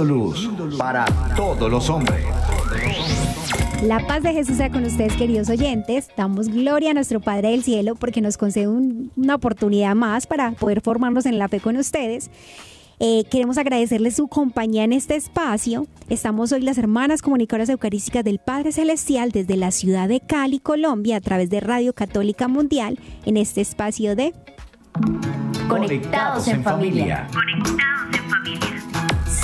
Luz para todos los hombres. La paz de Jesús sea con ustedes, queridos oyentes. Damos gloria a nuestro Padre del Cielo porque nos concede un- una oportunidad más para poder formarnos en la fe con ustedes. Eh, queremos agradecerles su compañía en este espacio. Estamos hoy las hermanas comunicadoras eucarísticas del Padre Celestial desde la ciudad de Cali, Colombia, a través de Radio Católica Mundial, en este espacio de Conectados en familia.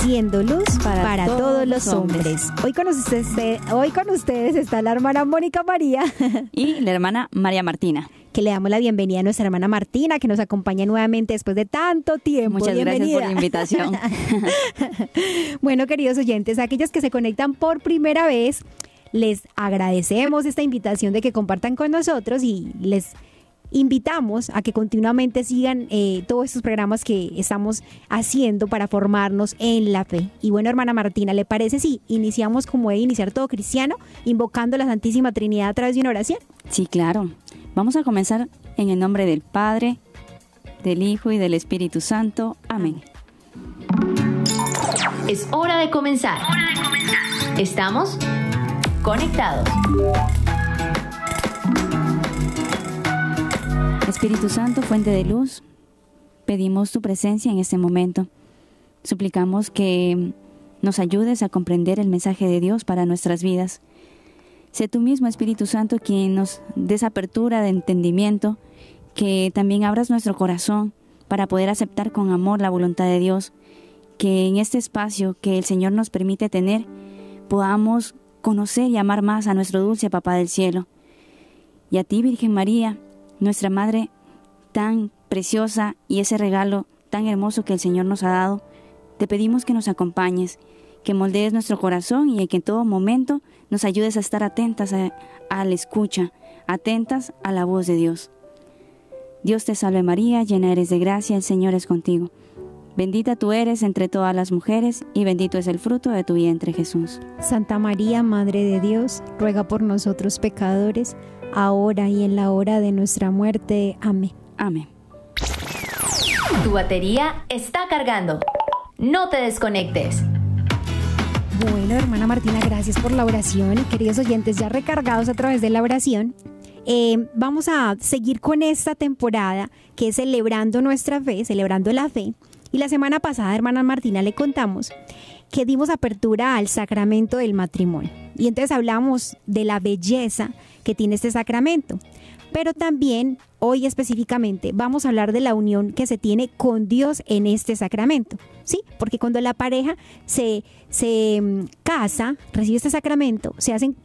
Siendo luz para, Para todos, todos los hombres. hombres. Hoy con, ustedes, hoy con ustedes está la hermana Mónica María. Y la hermana María Martina. que le damos la bienvenida a nuestra hermana Martina, que nos acompaña nuevamente después de tanto tiempo. Muchas gracias por la invitación. bueno, queridos oyentes, aquellos que se conectan por primera vez, les agradecemos esta invitación de que compartan con nosotros y les invitamos a que continuamente sigan eh, todos estos programas que estamos haciendo para formarnos en la fe. Y bueno, hermana Martina, ¿le parece si iniciamos como debe iniciar todo cristiano, invocando la Santísima Trinidad a través de una oración? Sí, claro. Vamos a comenzar en el nombre del Padre, del Hijo y del Espíritu Santo. Amén. Es hora de comenzar. Estamos conectados. Espíritu Santo, fuente de luz, pedimos tu presencia en este momento. Suplicamos que nos ayudes a comprender el mensaje de Dios para nuestras vidas. Sé tú mismo, Espíritu Santo, quien nos des apertura de entendimiento, que también abras nuestro corazón para poder aceptar con amor la voluntad de Dios, que en este espacio que el Señor nos permite tener podamos conocer y amar más a nuestro dulce Papá del Cielo. Y a ti, Virgen María, nuestra Madre tan preciosa y ese regalo tan hermoso que el Señor nos ha dado, te pedimos que nos acompañes, que moldees nuestro corazón y que en todo momento nos ayudes a estar atentas a, la escucha, atentas a la voz de Dios. Dios te salve María, llena eres de gracia, el Señor es contigo. Bendita tú eres entre todas las mujeres y bendito es el fruto de tu vientre Jesús. Santa María, Madre de Dios, ruega por nosotros pecadores, ahora y en la hora de nuestra muerte. Amén. Amén. Tu batería está cargando. No te desconectes. Bueno, hermana Martina, gracias por la oración. Y queridos oyentes, ya recargados a través de la oración, eh, vamos a seguir con esta temporada que es celebrando nuestra fe, celebrando la fe. Y la semana pasada, hermana Martina, le contamos que dimos apertura al sacramento del matrimonio. Y entonces hablamos de la belleza que tiene este sacramento. Pero también, hoy específicamente, vamos a hablar de la unión que se tiene con Dios en este sacramento. ¿Sí? Porque cuando la pareja se, se mm, casa, recibe este sacramento, se hacen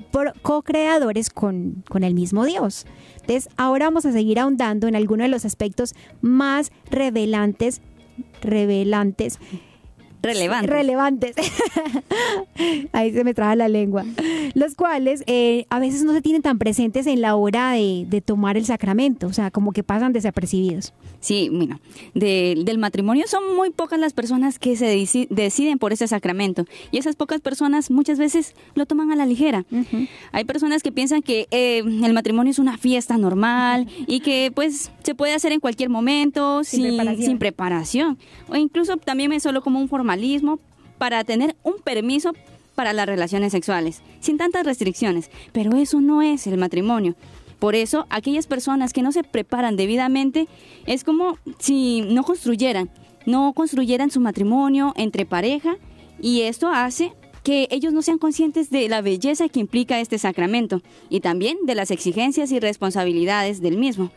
co-creadores con, con el mismo Dios. Entonces, ahora vamos a seguir ahondando en algunos de los aspectos más revelantes, revelantes Relevante. Relevantes. Ahí se me traba la lengua. Los cuales eh, a veces no se tienen tan presentes en la hora de, de tomar el sacramento, o sea, como que pasan desapercibidos. Sí, bueno, de- del matrimonio son muy pocas las personas que se deci- deciden por ese sacramento y esas pocas personas muchas veces lo toman a la ligera. Hay personas que piensan que eh, el matrimonio es una fiesta normal y que pues se puede hacer en cualquier momento Sin sin, preparación. sin preparación o incluso también es solo como un para tener un permiso para las relaciones sexuales, sin tantas restricciones, pero eso no es el matrimonio. Por eso, aquellas personas que no se preparan debidamente es como si no construyeran, no construyeran su matrimonio entre pareja y esto hace que ellos no sean conscientes de la belleza que implica este sacramento y también de las exigencias y responsabilidades del mismo,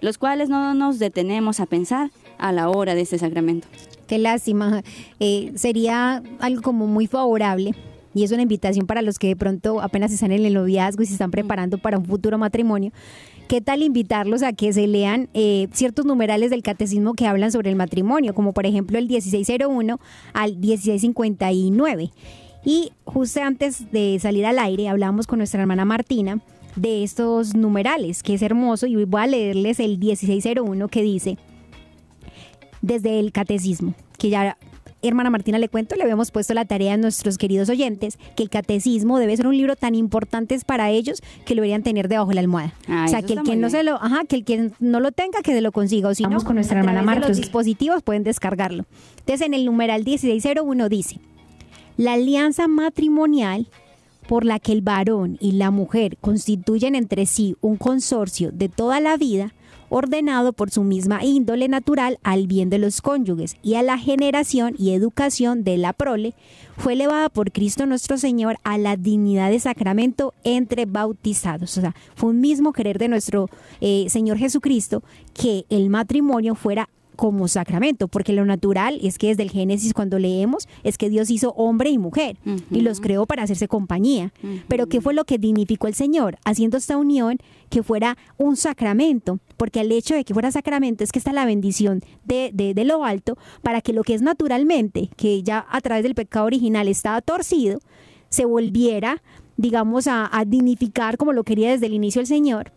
los cuales no nos detenemos a pensar a la hora de este sacramento. Qué lástima. Eh, sería algo como muy favorable. Y es una invitación para los que de pronto apenas están en el noviazgo y se están preparando para un futuro matrimonio. ¿Qué tal invitarlos a que se lean eh, ciertos numerales del catecismo que hablan sobre el matrimonio? Como por ejemplo el 1601 al 1659. Y justo antes de salir al aire hablábamos con nuestra hermana Martina de estos numerales, que es hermoso, y voy a leerles el 1601 que dice, desde el catecismo, que ya hermana Martina, le cuento, le habíamos puesto la tarea a nuestros queridos oyentes que el catecismo debe ser un libro tan importante para ellos que lo deberían tener debajo de la almohada. Ah, o sea, que el muy no se lo, ajá, que el que no lo tenga, que se lo consiga. O si Vamos no, con nuestra a hermana Marta. los dispositivos pueden descargarlo. Entonces, en el numeral 1601 dice, la alianza matrimonial por la que el varón y la mujer constituyen entre sí un consorcio de toda la vida, ordenado por su misma índole natural al bien de los cónyuges y a la generación y educación de la prole, fue elevada por Cristo nuestro Señor a la dignidad de sacramento entre bautizados. O sea, fue un mismo querer de nuestro eh, Señor Jesucristo que el matrimonio fuera como sacramento, porque lo natural es que desde el Génesis cuando leemos es que Dios hizo hombre y mujer y los creó para hacerse compañía. Pero ¿qué fue lo que dignificó el Señor? Haciendo esta unión que fuera un sacramento, porque al hecho de que fuera sacramento es que está la bendición de, de, de lo alto para que lo que es naturalmente, que ya a través del pecado original estaba torcido, se volviera, digamos, a, a dignificar como lo quería desde el inicio el Señor.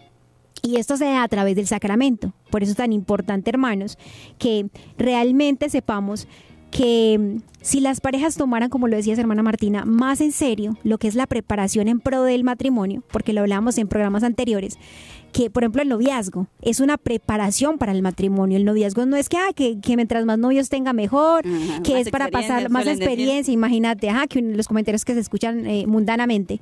Y esto se da a través del sacramento. Por eso es tan importante, hermanos, que realmente sepamos que mm, si las parejas tomaran, como lo decías hermana Martina, más en serio lo que es la preparación en pro del matrimonio, porque lo hablamos en programas anteriores, que por ejemplo el noviazgo es una preparación para el matrimonio. El noviazgo no es que, ah, que, que mientras más novios tenga mejor, Ajá, que es para pasar más decir. experiencia, imagínate, ajá, que los comentarios que se escuchan eh, mundanamente.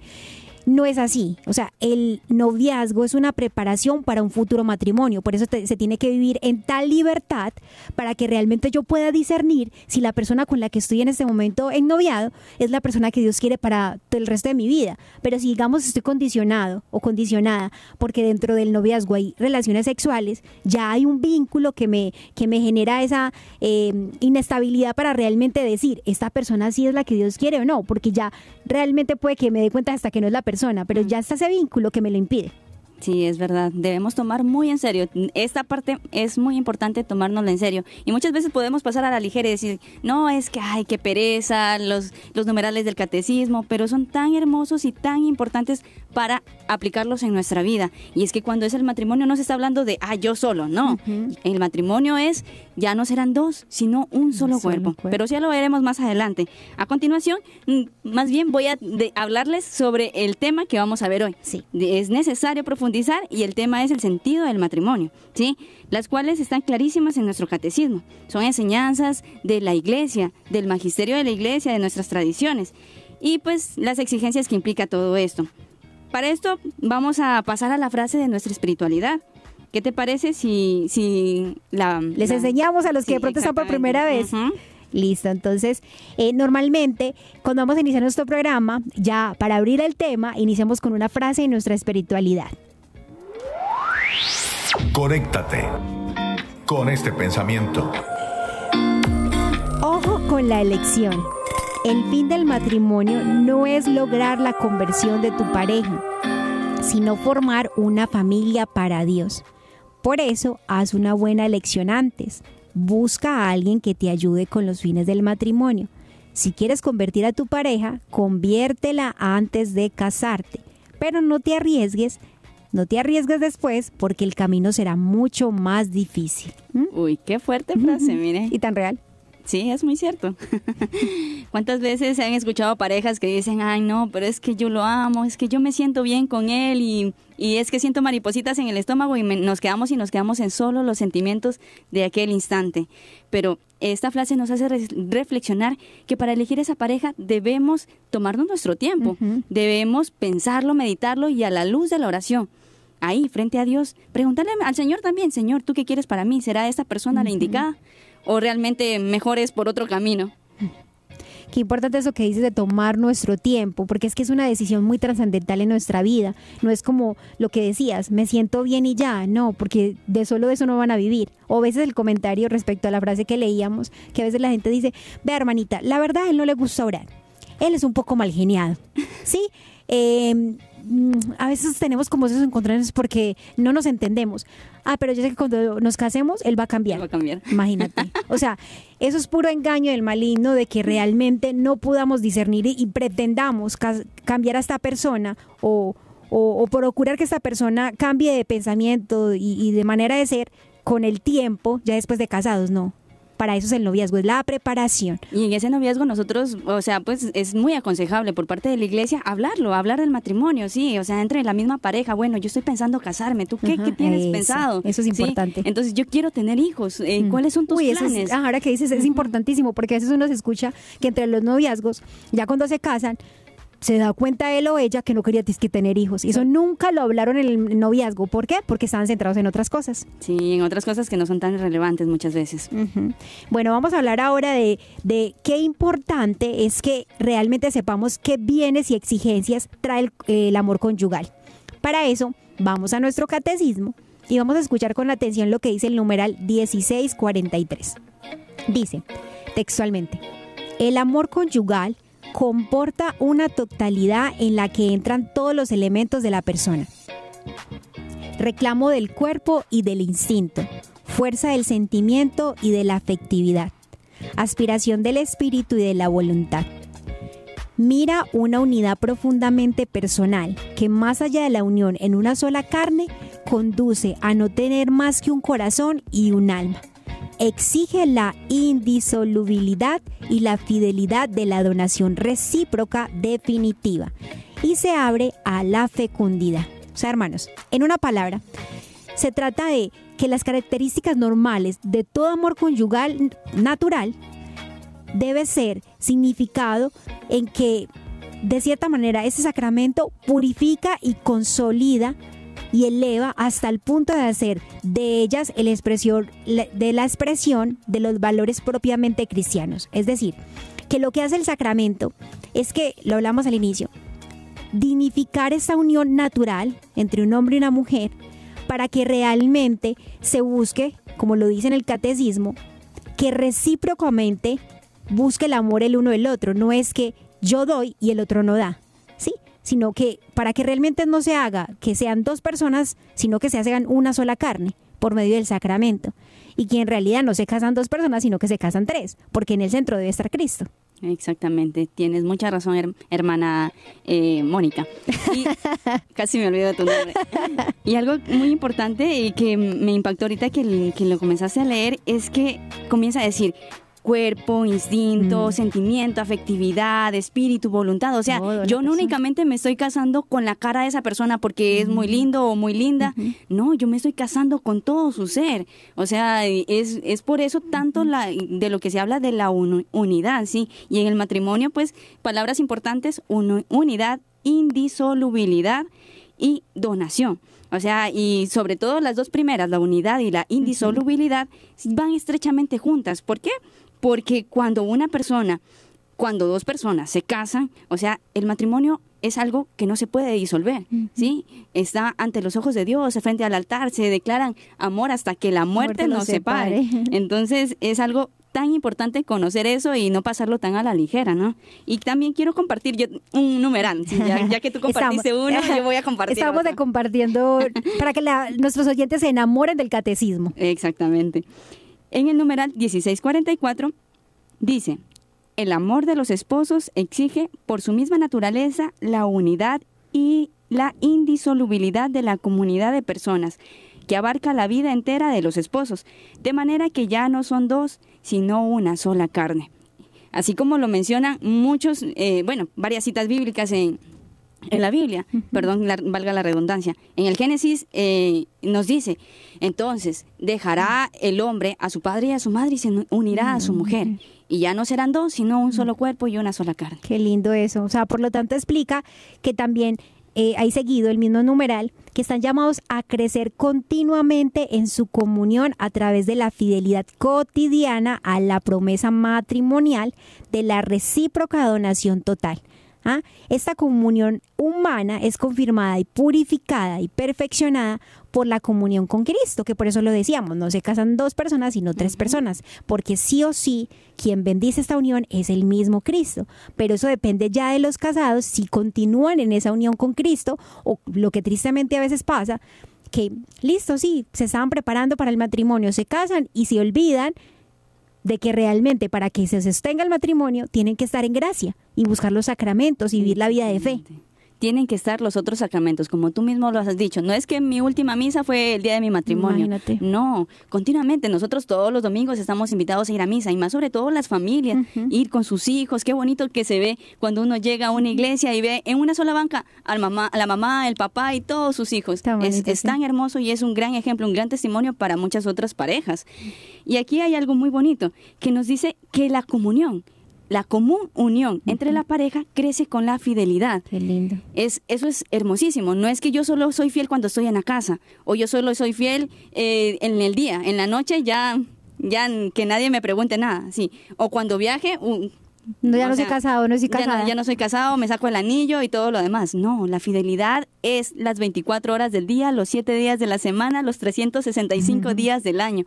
No es así. O sea, el noviazgo es una preparación para un futuro matrimonio. Por eso se tiene que vivir en tal libertad para que realmente yo pueda discernir si la persona con la que estoy en este momento en noviado es la persona que Dios quiere para el resto de mi vida. Pero si digamos estoy condicionado o condicionada porque dentro del noviazgo hay relaciones sexuales, ya hay un vínculo que me, que me genera esa eh, inestabilidad para realmente decir, esta persona sí es la que Dios quiere o no, porque ya realmente puede que me dé cuenta hasta que no es la persona, pero ya está ese vínculo que me lo impide. Sí, es verdad. Debemos tomar muy en serio. Esta parte es muy importante tomárnosla en serio. Y muchas veces podemos pasar a la ligera y decir, no, es que, ay, qué pereza, los, los numerales del catecismo, pero son tan hermosos y tan importantes para aplicarlos en nuestra vida. Y es que cuando es el matrimonio no se está hablando de, ah, yo solo, no. El matrimonio es, ya no serán dos, sino un solo, solo cuerpo. cuerpo. Pero ya lo veremos más adelante. A continuación, mm, más bien voy a de- hablarles sobre el tema que vamos a ver hoy. Sí. Es necesario profundizar y el tema es el sentido del matrimonio, ¿sí? Las cuales están clarísimas en nuestro catecismo. Son enseñanzas de la iglesia, del magisterio de la iglesia, de nuestras tradiciones y pues las exigencias que implica todo esto. Para esto vamos a pasar a la frase de nuestra espiritualidad. ¿Qué te parece si, si la... Les la- enseñamos a los que Sí, de pronto están por primera vez. Listo, entonces eh, normalmente cuando vamos a iniciar nuestro programa, ya para abrir el tema, iniciamos con una frase de nuestra espiritualidad. Conéctate con este pensamiento. Ojo con la elección. El fin del matrimonio no es lograr la conversión de tu pareja, sino formar una familia para Dios. Por eso, haz una buena elección antes. Busca a alguien que te ayude con los fines del matrimonio. Si quieres convertir a tu pareja, conviértela antes de casarte. Pero no te arriesgues, no te arriesgues después porque el camino será mucho más difícil. ¿Mm? Uy, qué fuerte frase, mire. Y tan real. Sí, es muy cierto. ¿Cuántas veces se han escuchado parejas que dicen, ay no, pero es que yo lo amo, es que yo me siento bien con él y, y es que siento maripositas en el estómago y me- nos quedamos y nos quedamos en solo los sentimientos de aquel instante? Pero esta frase nos hace re- reflexionar que para elegir esa pareja debemos tomarnos nuestro tiempo, debemos pensarlo, meditarlo y a la luz de la oración. Ahí, frente a Dios, preguntarle al Señor también, Señor, ¿tú qué quieres para mí? ¿Será esta persona la indicada? ¿O realmente mejor es por otro camino? Qué importante eso que dices de tomar nuestro tiempo, porque es que es una decisión muy trascendental en nuestra vida. No es como lo que decías, me siento bien y ya, no, porque de solo eso no van a vivir. O a veces el comentario respecto a la frase que leíamos, que a veces la gente dice, ve hermanita, la verdad a él no le gusta orar. Él es un poco mal geniado, ¿sí? Mm, a veces tenemos como esos encontrones porque no nos entendemos. Ah, pero yo sé que cuando nos casemos, él va a cambiar. Va a cambiar. Imagínate. O sea, eso es puro engaño del maligno de que realmente no podamos discernir y, y pretendamos cambiar a esta persona o, o- o procurar que esta persona cambie de pensamiento y, y de manera de ser con el tiempo, ya después de casados, no. Para eso es el noviazgo, es la preparación. Y en ese noviazgo nosotros, o sea, pues es muy aconsejable por parte de la iglesia hablarlo, hablar del matrimonio, sí, o sea, entre la misma pareja, bueno, yo estoy pensando casarme, ¿tú qué, tienes pensado? Eso es importante. Entonces yo quiero tener hijos, eh, ¿cuáles son tus planes? ahora que dices, es importantísimo, porque a veces uno se escucha que entre los noviazgos, ya cuando se casan, se da cuenta él o ella que no quería que tener hijos. Y eso nunca lo hablaron en el noviazgo. ¿Por qué? Porque estaban centrados en otras cosas. Sí, en otras cosas que no son tan relevantes muchas veces. Bueno, vamos a hablar ahora de, de, qué importante es que realmente sepamos qué bienes y exigencias trae el, amor conyugal. Para eso, vamos a nuestro catecismo y vamos a escuchar con atención lo que dice el numeral 1643. Dice, textualmente, el amor conyugal comporta una totalidad en la que entran todos los elementos de la persona. Reclamo del cuerpo y del instinto, fuerza del sentimiento y de la afectividad, aspiración del espíritu y de la voluntad. Mira una unidad profundamente personal que más allá de la unión en una sola carne, conduce a no tener más que un corazón y un alma exige la indisolubilidad y la fidelidad de la donación recíproca definitiva y se abre a la fecundidad. O sea, hermanos, en una palabra, se trata de que las características normales de todo amor conyugal natural debe ser significado en que de cierta manera ese sacramento purifica y consolida y eleva hasta el punto de hacer de ellas el expresión, de la expresión de los valores propiamente cristianos. Es decir, que lo que hace el sacramento es que, lo hablamos al inicio, dignificar esa unión natural entre un hombre y una mujer para que realmente se busque, como lo dice en el catecismo, que recíprocamente busque el amor el uno del otro. No es que yo doy y el otro no da. Sino que para que realmente no se haga que sean dos personas, sino que se hagan una sola carne por medio del sacramento. Y que en realidad no se casan dos personas, sino que se casan tres, porque en el centro debe estar Cristo. Exactamente, tienes mucha razón, hermana eh, Mónica. Y casi me olvido de tu nombre. Y algo muy importante y que me impactó ahorita que, que lo comenzaste a leer es que comienza a decir, cuerpo, instinto, mm. sentimiento, afectividad, espíritu, voluntad. O sea, yo no únicamente me estoy casando con la cara de esa persona porque es muy lindo o muy linda. No, yo me estoy casando con todo su ser. O sea, es, es por eso tanto la, de lo que se habla de la unidad, ¿sí? Y en el matrimonio, pues, palabras importantes, unidad, indisolubilidad y donación. O sea, y sobre todo las dos primeras, la unidad y la indisolubilidad, van estrechamente juntas. ¿Por qué? Porque cuando una persona, cuando dos personas se casan, o sea, el matrimonio es algo que no se puede disolver, ¿sí? Está ante los ojos de Dios, frente al altar, se declaran amor hasta que la muerte, nos separe. Entonces, es algo tan importante conocer eso y no pasarlo tan a la ligera, ¿no? Y también quiero compartir yo un numeral, ya, que tú compartiste uno, yo voy a compartir Estamos de compartiendo para que nuestros oyentes se enamoren del catecismo. Exactamente. En el numeral 1644 dice, el amor de los esposos exige por su misma naturaleza la unidad y la indisolubilidad de la comunidad de personas que abarca la vida entera de los esposos, de manera que ya no son dos, sino una sola carne. Así como lo mencionan muchos, eh, bueno, varias citas bíblicas en, en la Biblia, perdón, valga la redundancia, en el Génesis eh, nos dice, entonces dejará el hombre a su padre y a su madre y se unirá a su mujer. Y ya no serán dos, sino un solo cuerpo y una sola carne. Qué lindo eso. O sea, por lo tanto explica que también eh, hay seguido el mismo numeral, que están llamados a crecer continuamente en su comunión a través de la fidelidad cotidiana a la promesa matrimonial de la recíproca donación total. ¿Ah? Esta comunión humana es confirmada y purificada y perfeccionada por la comunión con Cristo, que por eso lo decíamos, no se casan dos personas, sino tres personas, porque sí o sí, quien bendice esta unión es el mismo Cristo, pero eso depende ya de los casados, si continúan en esa unión con Cristo, o lo que tristemente a veces pasa, que listo, sí, se estaban preparando para el matrimonio, se casan y se olvidan de que realmente para que se sostenga el matrimonio tienen que estar en gracia y buscar los sacramentos y vivir la vida de fe. Tienen que estar los otros sacramentos, como tú mismo lo has dicho. No es que mi última misa fue el día de mi matrimonio. Imagínate. No, continuamente nosotros todos los domingos estamos invitados a ir a misa y más sobre todo las familias, ir con sus hijos. Qué bonito que se ve cuando uno llega a una iglesia y ve en una sola banca al mamá, a la mamá, el papá y todos sus hijos. Es, bonito, es tan hermoso y es un gran ejemplo, un gran testimonio para muchas otras parejas. Y aquí hay algo muy bonito que nos dice que la comunión, la común unión entre la pareja crece con la fidelidad. Qué lindo. Es, eso es hermosísimo. No es que yo solo soy fiel cuando estoy en la casa o yo solo soy fiel eh, en el día. En la noche ya, ya que nadie me pregunte nada. Sí. O cuando viaje, un- No, ya o no sea, soy casado, no soy ya casada. no, ya no soy casado, me saco el anillo y todo lo demás. No, la fidelidad es las 24 horas del día, los 7 días de la semana, los 365 días del año.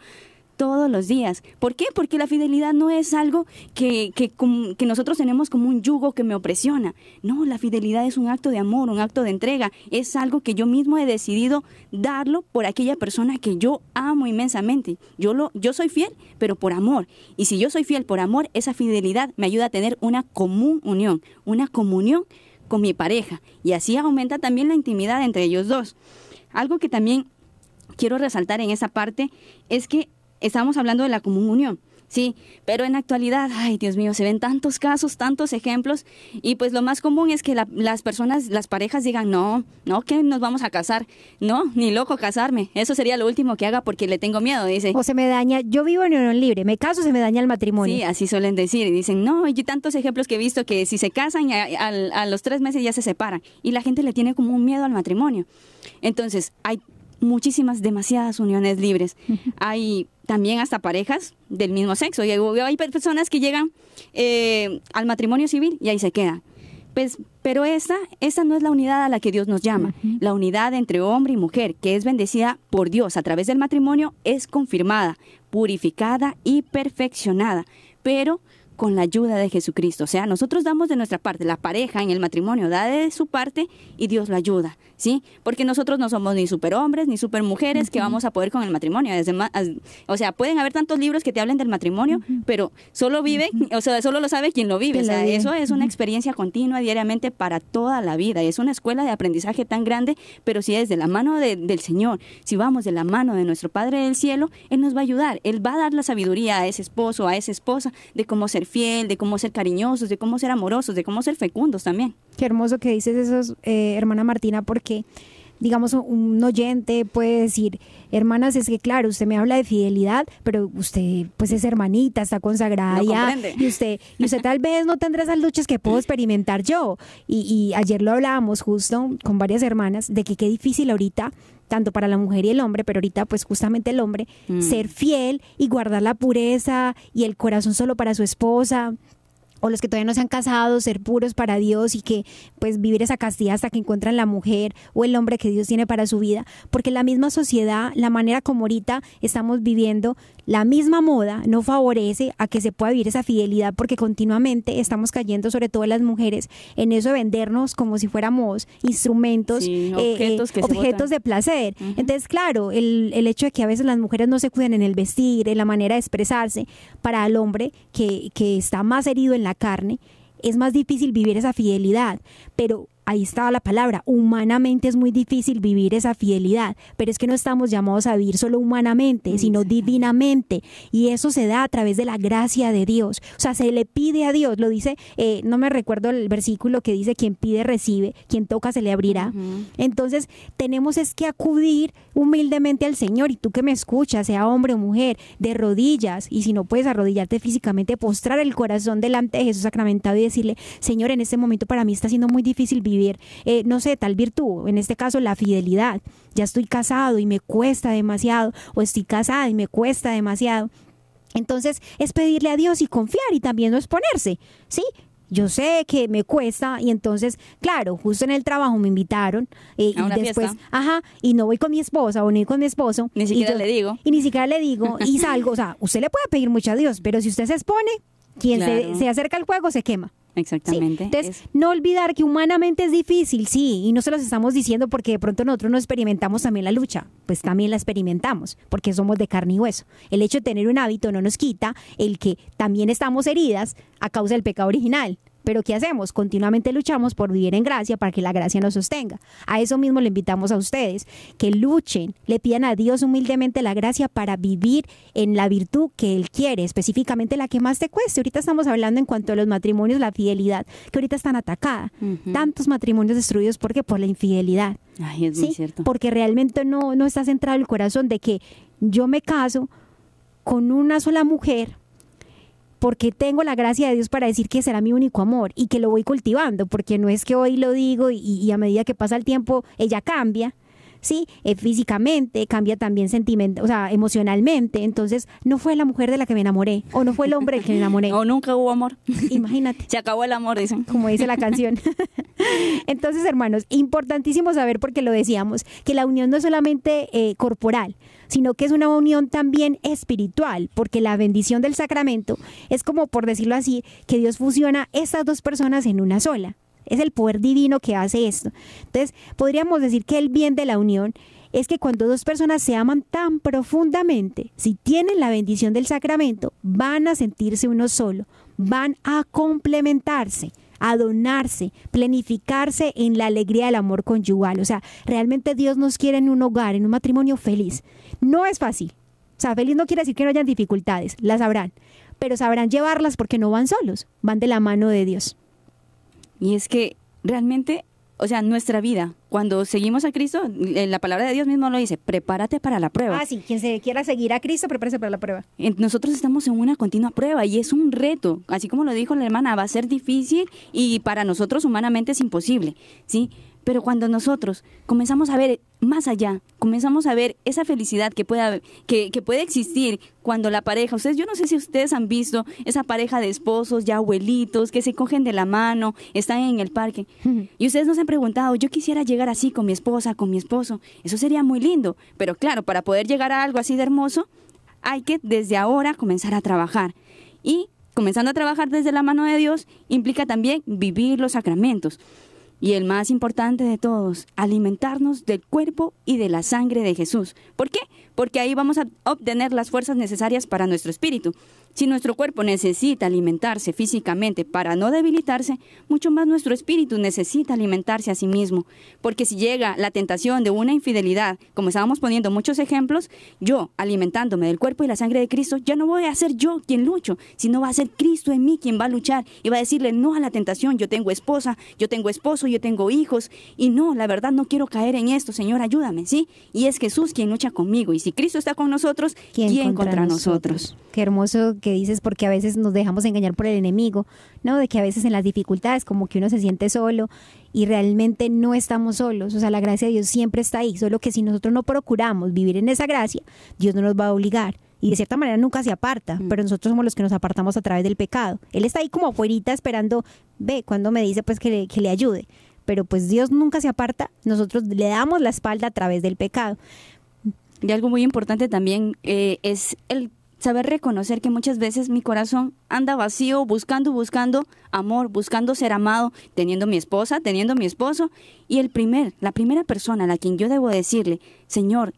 Todos los días. ¿Por qué? Porque la fidelidad no es algo que, que, nosotros tenemos como un yugo que me opresiona. No, la fidelidad es un acto de amor, un acto de entrega. Es algo que yo mismo he decidido darlo por aquella persona que yo amo inmensamente. Yo, lo, yo soy fiel, pero por amor. Y si yo soy fiel por amor, esa fidelidad me ayuda a tener una común unión, una comunión con mi pareja. Y así aumenta también la intimidad entre ellos dos. Algo que también quiero resaltar en esa parte es que estamos hablando de la común unión. Sí, pero en la actualidad, ay Dios mío, se ven tantos casos, tantos ejemplos, y pues lo más común es que la- las personas, las parejas digan, no, no, que nos vamos a casar, no, ni loco casarme, eso sería lo último que haga porque le tengo miedo, dice. O se me daña, yo vivo en unión libre, me caso, se me daña el matrimonio. Sí, así suelen decir. Y dicen, no, hay tantos ejemplos que he visto que si se casan, a, al- a los tres meses ya se separan. Y la gente le tiene como un miedo al matrimonio. Entonces, hay muchísimas, demasiadas uniones libres. Hay también hasta parejas del mismo sexo. Y hay, personas que llegan eh, al matrimonio civil y ahí se quedan. Pues, pero esta, esta no es la unidad a la que Dios nos llama. La unidad entre hombre y mujer, que es bendecida por Dios a través del matrimonio, es confirmada, purificada y perfeccionada, pero con la ayuda de Jesucristo. O sea, nosotros damos de nuestra parte, la pareja en el matrimonio da de su parte y Dios la ayuda, ¿sí? Porque nosotros no somos ni superhombres ni supermujeres que vamos a poder con el matrimonio. O sea, pueden haber tantos libros que te hablen del matrimonio, pero solo vive, o sea, solo lo sabe quien lo vive. O lo sea, eso es una experiencia continua diariamente para toda la vida. Es una escuela de aprendizaje tan grande, pero si es de la mano de- del Señor, si vamos de la mano de nuestro Padre del Cielo, Él nos va a ayudar. Él va a dar la sabiduría a ese esposo, a esa esposa, de cómo ser fiel, de cómo ser cariñosos, de cómo ser amorosos, de cómo ser fecundos también. Qué hermoso que dices eso, eh, hermana Martina, porque digamos un- oyente puede decir, hermanas, es que claro, usted me habla de fidelidad, pero usted pues es hermanita, está consagrada No ya, comprende. y usted, y usted tal vez no tendrá esas luchas que puedo experimentar yo. Y, y ayer lo hablábamos justo con varias hermanas de que qué difícil ahorita tanto para la mujer y el hombre, pero ahorita pues justamente el hombre, Mm. ser fiel y guardar la pureza y el corazón solo para su esposa, o los que todavía no se han casado, ser puros para Dios y que pues vivir esa castidad hasta que encuentran la mujer o el hombre que Dios tiene para su vida, porque la misma sociedad, la manera como ahorita estamos viviendo, la misma moda no favorece a que se pueda vivir esa fidelidad porque continuamente estamos cayendo, sobre todo las mujeres, en eso de vendernos como si fuéramos instrumentos, Sí, eh, objetos eh, que objetos de placer. Entonces, claro, el, el hecho de que a veces las mujeres no se cuiden en el vestir, en la manera de expresarse, para el hombre que, que está más herido en la carne, es más difícil vivir esa fidelidad. Pero ahí estaba la palabra, humanamente es muy difícil vivir esa fidelidad, pero es que no estamos llamados a vivir solo humanamente, sino divinamente. Y eso se da a través de la gracia de Dios. O sea, se le pide a Dios, lo dice, eh, no me recuerdo el versículo que dice, quien pide recibe, quien toca se le abrirá. Entonces, tenemos es que acudir humildemente al Señor y tú que me escuchas, sea hombre o mujer, de rodillas, y si no puedes arrodillarte físicamente, postrar el corazón delante de Jesús sacramentado y decirle, Señor, en este momento para mí está siendo muy difícil vivir, eh, no sé, tal virtud, en este caso la fidelidad. Ya estoy casado y me cuesta demasiado, o estoy casada y me cuesta demasiado. Entonces es pedirle a Dios y confiar y también no exponerse, ¿sí? Yo sé que me cuesta y entonces, claro, justo en el trabajo me invitaron eh, A una y después, fiesta. ajá, y no voy con mi esposa o ni con mi esposo. Ni siquiera yo- le digo. Y ni siquiera le digo y salgo, o sea, usted le puede pedir mucho a Dios, pero si usted se expone, quien se, se acerca al juego se quema. ¿Sí? Exactamente. Entonces, Es- no olvidar que humanamente es difícil, sí, y no se los estamos diciendo porque de pronto nosotros no experimentamos también la lucha, pues también la experimentamos, porque somos de carne y hueso. El hecho de tener un hábito no nos quita el que también estamos heridas a causa del pecado original. Pero ¿qué hacemos? Continuamente luchamos por vivir en gracia para que la gracia nos sostenga. A eso mismo le invitamos a ustedes, que luchen, le pidan a Dios humildemente la gracia para vivir en la virtud que Él quiere, específicamente la que más te cueste. Ahorita estamos hablando en cuanto a los matrimonios, la fidelidad, que ahorita están atacada. Tantos matrimonios destruidos, ¿por qué? Por la infidelidad. Ay, es muy cierto. Porque realmente no, no está centrado el corazón de que yo me caso con una sola mujer porque tengo la gracia de Dios para decir que será mi único amor y que lo voy cultivando, porque no es que hoy lo digo y, y a medida que pasa el tiempo ella cambia, ¿sí? Eh, físicamente, cambia también sentimental, o sea, emocionalmente. Entonces, no fue la mujer de la que me enamoré, o no fue el hombre del que me enamoré. o nunca hubo amor. Imagínate. Se acabó el amor, dicen. Como dice la canción. Entonces, hermanos, importantísimo saber, porque lo decíamos, que la unión no es solamente eh, corporal, sino que es una unión también espiritual, porque la bendición del sacramento es como, por decirlo así, que Dios fusiona estas dos personas en una sola. Es el poder divino que hace esto. Entonces, podríamos decir que el bien de la unión es que cuando dos personas se aman tan profundamente, si tienen la bendición del sacramento, van a sentirse uno solo, van a complementarse, a donarse, planificarse en la alegría del amor conyugal. O sea, realmente Dios nos quiere en un hogar, en un matrimonio feliz. No es fácil. O sea, feliz no quiere decir que no hayan dificultades, las habrán, pero sabrán llevarlas porque no van solos, van de la mano de Dios. Y es que realmente, o sea, nuestra vida, cuando seguimos a Cristo, la palabra de Dios mismo lo dice, prepárate para la prueba. Ah, sí, quien se quiera seguir a Cristo, prepárese para la prueba. Nosotros estamos en una continua prueba y es un reto, así como lo dijo la hermana, va a ser difícil y para nosotros humanamente es imposible, ¿sí? Pero cuando nosotros comenzamos a ver más allá, comenzamos a ver esa felicidad que puede, que, que puede existir cuando la pareja, ustedes, yo no sé si ustedes han visto esa pareja de esposos ya abuelitos que se cogen de la mano, están en el parque, y ustedes nos han preguntado, yo quisiera llegar así con mi esposa, con mi esposo, eso sería muy lindo, pero claro, para poder llegar a algo así de hermoso, hay que desde ahora comenzar a trabajar. Y comenzando a trabajar desde la mano de Dios implica también vivir los sacramentos. Y el más importante de todos, alimentarnos del cuerpo y de la sangre de Jesús. ¿Por qué? Porque ahí vamos a obtener las fuerzas necesarias para nuestro espíritu. Si nuestro cuerpo necesita alimentarse físicamente para no debilitarse, mucho más nuestro espíritu necesita alimentarse a sí mismo. Porque si llega la tentación de una infidelidad, como estábamos poniendo muchos ejemplos, yo, alimentándome del cuerpo y la sangre de Cristo, ya no voy a ser yo quien lucho, sino va a ser Cristo en mí quien va a luchar y va a decirle no a la tentación. Yo tengo esposa, yo tengo esposo, yo tengo hijos y no, la verdad no quiero caer en esto, Señor, ayúdame, ¿sí? Y es Jesús quien lucha conmigo y si Cristo está con nosotros, ¿quién, contra, nosotros? Qué hermoso que dices porque a veces nos dejamos engañar por el enemigo, ¿no? De que a veces en las dificultades como que uno se siente solo y realmente no estamos solos, o sea, la gracia de Dios siempre está ahí, solo que si nosotros no procuramos vivir en esa gracia, Dios no nos va a obligar y de cierta manera nunca se aparta, mm. pero nosotros somos los que nos apartamos a través del pecado. Él está ahí como afuera esperando, ve, cuando me dice pues que le, que le ayude, pero pues Dios nunca se aparta, nosotros le damos la espalda a través del pecado. Y algo muy importante también eh, es el saber reconocer que muchas veces mi corazón anda vacío, buscando, buscando amor, buscando ser amado, teniendo mi esposa, teniendo mi esposo, y el primer, la primera persona a la quien yo debo decirle, Señor,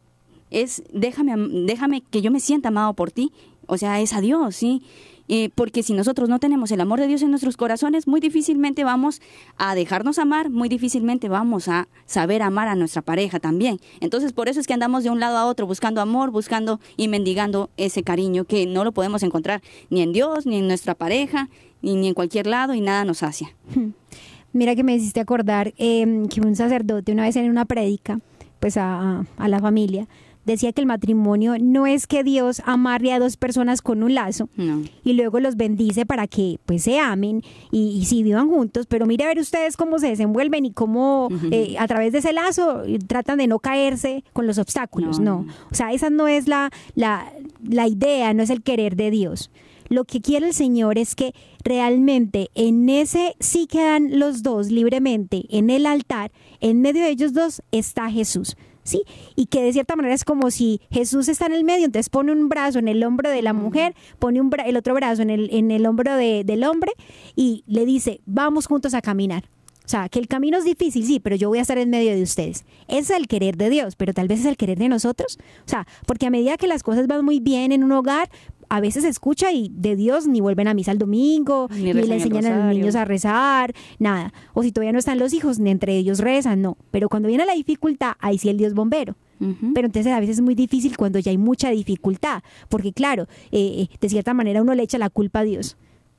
es déjame, déjame que yo me sienta amado por ti, o sea, es a Dios, ¿sí? Eh, porque si nosotros no tenemos el amor de Dios en nuestros corazones, muy difícilmente vamos a dejarnos amar, muy difícilmente vamos a saber amar a nuestra pareja también. Entonces, por eso es que andamos de un lado a otro buscando amor, buscando y mendigando ese cariño que no lo podemos encontrar ni en Dios, ni en nuestra pareja, ni, en cualquier lado y nada nos sacia. Mira que me hiciste acordar em, que un sacerdote una vez en una prédica, pues a, a la familia, decía que el matrimonio no es que Dios amarre a dos personas con un lazo y luego los bendice para que pues se amen y, y sí vivan juntos, pero mire a ver ustedes cómo se desenvuelven y cómo eh, a través de ese lazo tratan de no caerse con los obstáculos, no. O sea, esa no es la, la, la idea, no es el querer de Dios. Lo que quiere el Señor es que realmente en ese sí quedan los dos libremente en el altar, en medio de ellos dos está Jesús. ¿Sí? Y que de cierta manera es como si Jesús está en el medio, entonces pone un brazo en el hombro de la mujer, pone un el otro brazo en el, en el hombro del hombre y le dice, vamos juntos a caminar. O sea, que el camino es difícil, sí, pero yo voy a estar en medio de ustedes. Ese es el querer de Dios, pero tal vez es el querer de nosotros. O sea, porque a medida que las cosas van muy bien en un hogar, a veces escucha y de Dios ni vuelven a misa el domingo, Ni le enseñan a los niños a rezar, nada. O si todavía no están los hijos, ni entre ellos rezan, no. Pero cuando viene la dificultad, ahí sí el Dios bombero. Pero entonces a veces es muy difícil cuando ya hay mucha dificultad, porque claro, eh, de cierta manera uno le echa la culpa a Dios.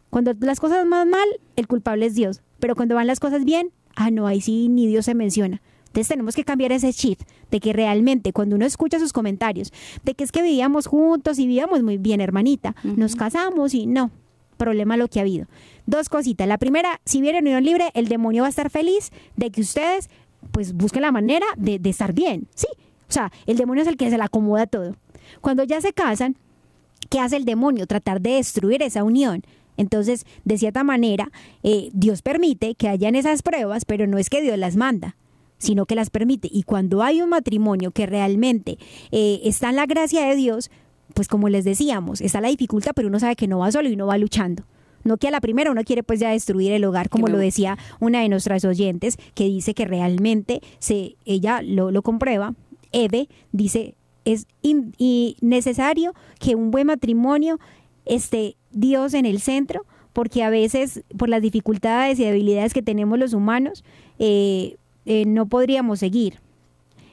Cuando las cosas van mal, el culpable es Dios, pero cuando van las cosas bien, ah, no, ahí sí ni Dios se menciona. Entonces tenemos que cambiar ese chip de que realmente cuando uno escucha sus comentarios, de que es que vivíamos juntos y vivíamos muy bien, hermanita, nos casamos y no, problema lo que ha habido. Dos cositas. La primera, si viene unión libre, el demonio va a estar feliz de que ustedes pues busquen la manera de, de estar bien, ¿sí? O sea, el demonio es el que se le acomoda todo. Cuando ya se casan, ¿qué hace el demonio? Tratar de destruir esa unión. Entonces, de cierta manera, eh, Dios permite que hayan esas pruebas, pero no es que Dios las manda, sino que las permite. Y cuando hay un matrimonio que realmente eh, está en la gracia de Dios, pues como les decíamos, está la dificultad, pero uno sabe que no va solo y uno va luchando. No que a la primera uno quiere pues ya destruir el hogar, como lo decía una de nuestras oyentes, que dice que realmente se, ella lo, lo comprueba. Eve dice, es in- y necesario que un buen matrimonio esté Dios en el centro, porque a veces por las dificultades y debilidades que tenemos los humanos, eh, eh, no podríamos seguir.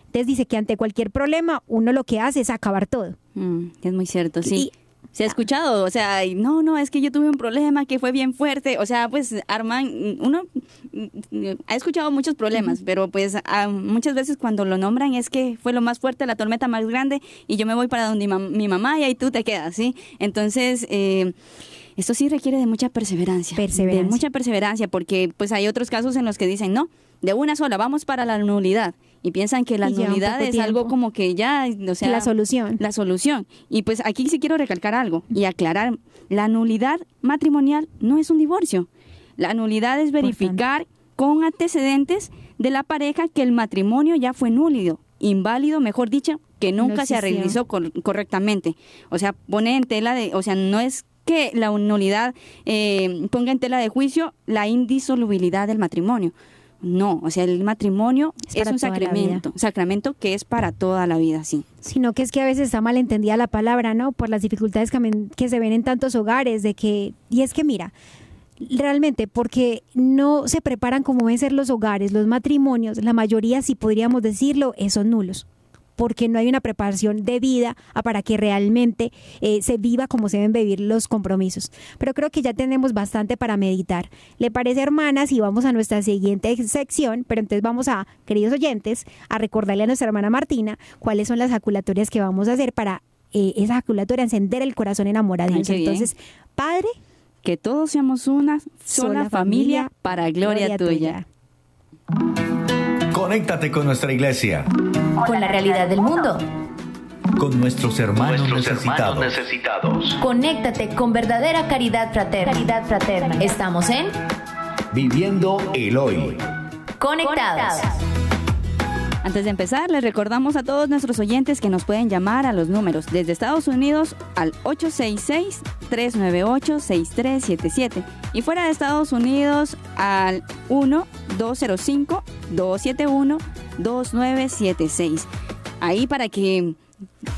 Entonces dice que ante cualquier problema uno lo que hace es acabar todo. Mm, es muy cierto, sí. Y- se ha escuchado, o sea, no, no, es que yo tuve un problema que fue bien fuerte, o sea, pues Arman, uno mm, ha escuchado muchos problemas, pero pues ah, muchas veces cuando lo nombran es que fue lo más fuerte, la tormenta más grande, y yo me voy para donde mi mamá y ahí tú te quedas, ¿sí? Entonces, eh, esto sí requiere de mucha perseverancia. Perseverancia. De mucha perseverancia, porque pues hay otros casos en los que dicen, no, de una sola, vamos para la nulidad. Y piensan que la nulidad es algo como que ya, o sea... la solución. La solución. Y pues aquí sí quiero recalcar algo y aclarar, la nulidad matrimonial no es un divorcio. La nulidad es verificar con antecedentes de la pareja que el matrimonio ya fue nulido, inválido, mejor dicho, que No nunca se realizó cor- correctamente. O sea, pone en tela de, o sea, no es que la nulidad eh, ponga en tela de juicio la indisolubilidad del matrimonio. No, o sea, el matrimonio Es un sacramento, sacramento que es para toda la vida, sí. sino que es que a veces está mal entendida la palabra, ¿no? Por las dificultades que, que se ven en tantos hogares, de que, y es que mira, realmente porque no se preparan como deben ser los hogares, los matrimonios, la mayoría, si podríamos decirlo, son nulos porque no hay una preparación debida a para que realmente eh, se viva como se deben vivir los compromisos. Pero creo que ya tenemos bastante para meditar. ¿Le parece, hermanas? Y vamos a nuestra siguiente sección, pero entonces vamos a, queridos oyentes, a recordarle a nuestra hermana Martina cuáles son las jaculatorias que vamos a hacer para eh, esa jaculatoria encender el corazón en amor a Ay. Entonces, Padre, Que todos seamos una sola, familia, para gloria, tuya. Conéctate con nuestra iglesia, Con la realidad del mundo. con nuestros hermanos Nuestros hermanos necesitados. necesitados. Conéctate con verdadera caridad fraterna. Caridad fraterna. Estamos en Viviendo el hoy. Conectados. Antes de empezar, les recordamos a todos nuestros oyentes que nos pueden llamar a los números desde Estados Unidos al 866-398-6377 y fuera de Estados Unidos al 1-205-271-2976. Ahí para que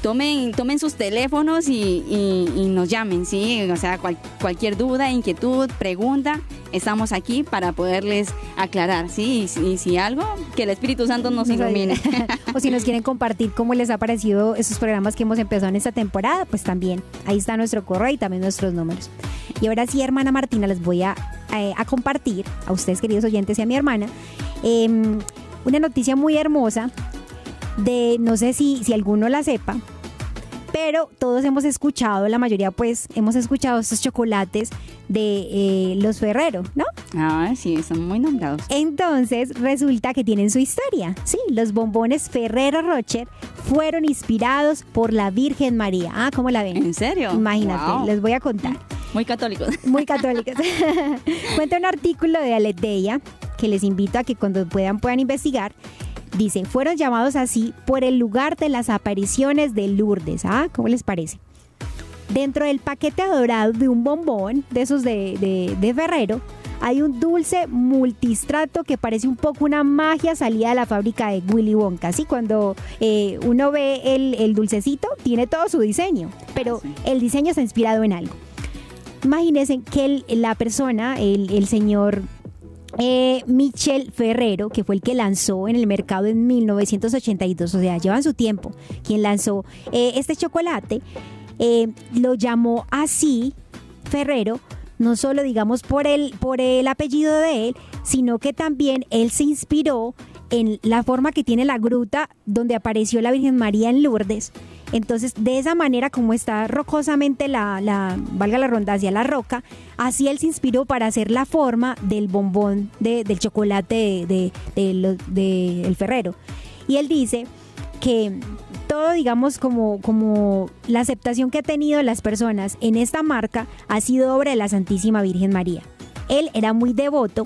tomen, tomen sus teléfonos y, y- y nos llamen, ¿sí? O sea, cual- cualquier duda, inquietud, pregunta, estamos aquí para poderles aclarar, ¿sí? Y, si- y si algo, que el Espíritu Santo nos ilumine. o si nos quieren compartir cómo les ha parecido esos programas que hemos empezado en esta temporada, pues también ahí está nuestro correo y también nuestros números. Y ahora sí, hermana Martina, les voy a, eh, a compartir a ustedes, queridos oyentes, y a mi hermana, em, una noticia muy hermosa de, no sé si, si alguno la sepa, pero todos hemos escuchado, la mayoría pues hemos escuchado estos chocolates de eh, los Ferrero, ¿no? Ah, sí, son muy nombrados. Entonces resulta que tienen su historia. Sí, los bombones Ferrero Rocher fueron inspirados por la Virgen María. Ah, ¿cómo la ven? ¿En serio? Imagínate, Wow. les voy a contar. Muy católicos. Muy católicos. Cuenta un artículo de Aletheia que les invito a que cuando puedan puedan investigar. Dice, fueron llamados así por el lugar de las apariciones de Lourdes. Ah, ¿cómo les parece? Dentro del paquete adorado de un bombón, de esos de, de- de Ferrero, hay un dulce multistrato que parece un poco una magia salida de la fábrica de Willy Wonka. Así cuando eh, uno ve el, el, dulcecito, tiene todo su diseño, pero ah, el diseño está inspirado en algo. Imagínense que la persona, el, el señor eh, Michel Ferrero, que fue el que lanzó en el mercado en 1982, o sea, llevan su tiempo, quien lanzó eh, este chocolate, eh, lo llamó así Ferrero, no solo digamos por el, por el apellido de él, sino que también él se inspiró en la forma que tiene la gruta donde apareció la Virgen María en Lourdes. Entonces, de esa manera, como está rocosamente la, la valga la rondacia, la roca, así él se inspiró para hacer la forma del bombón del chocolate de, de, el ferrero. Y él dice que todo, digamos, como, como la aceptación que ha tenido las personas en esta marca ha sido obra de la Santísima Virgen María. Él era muy devoto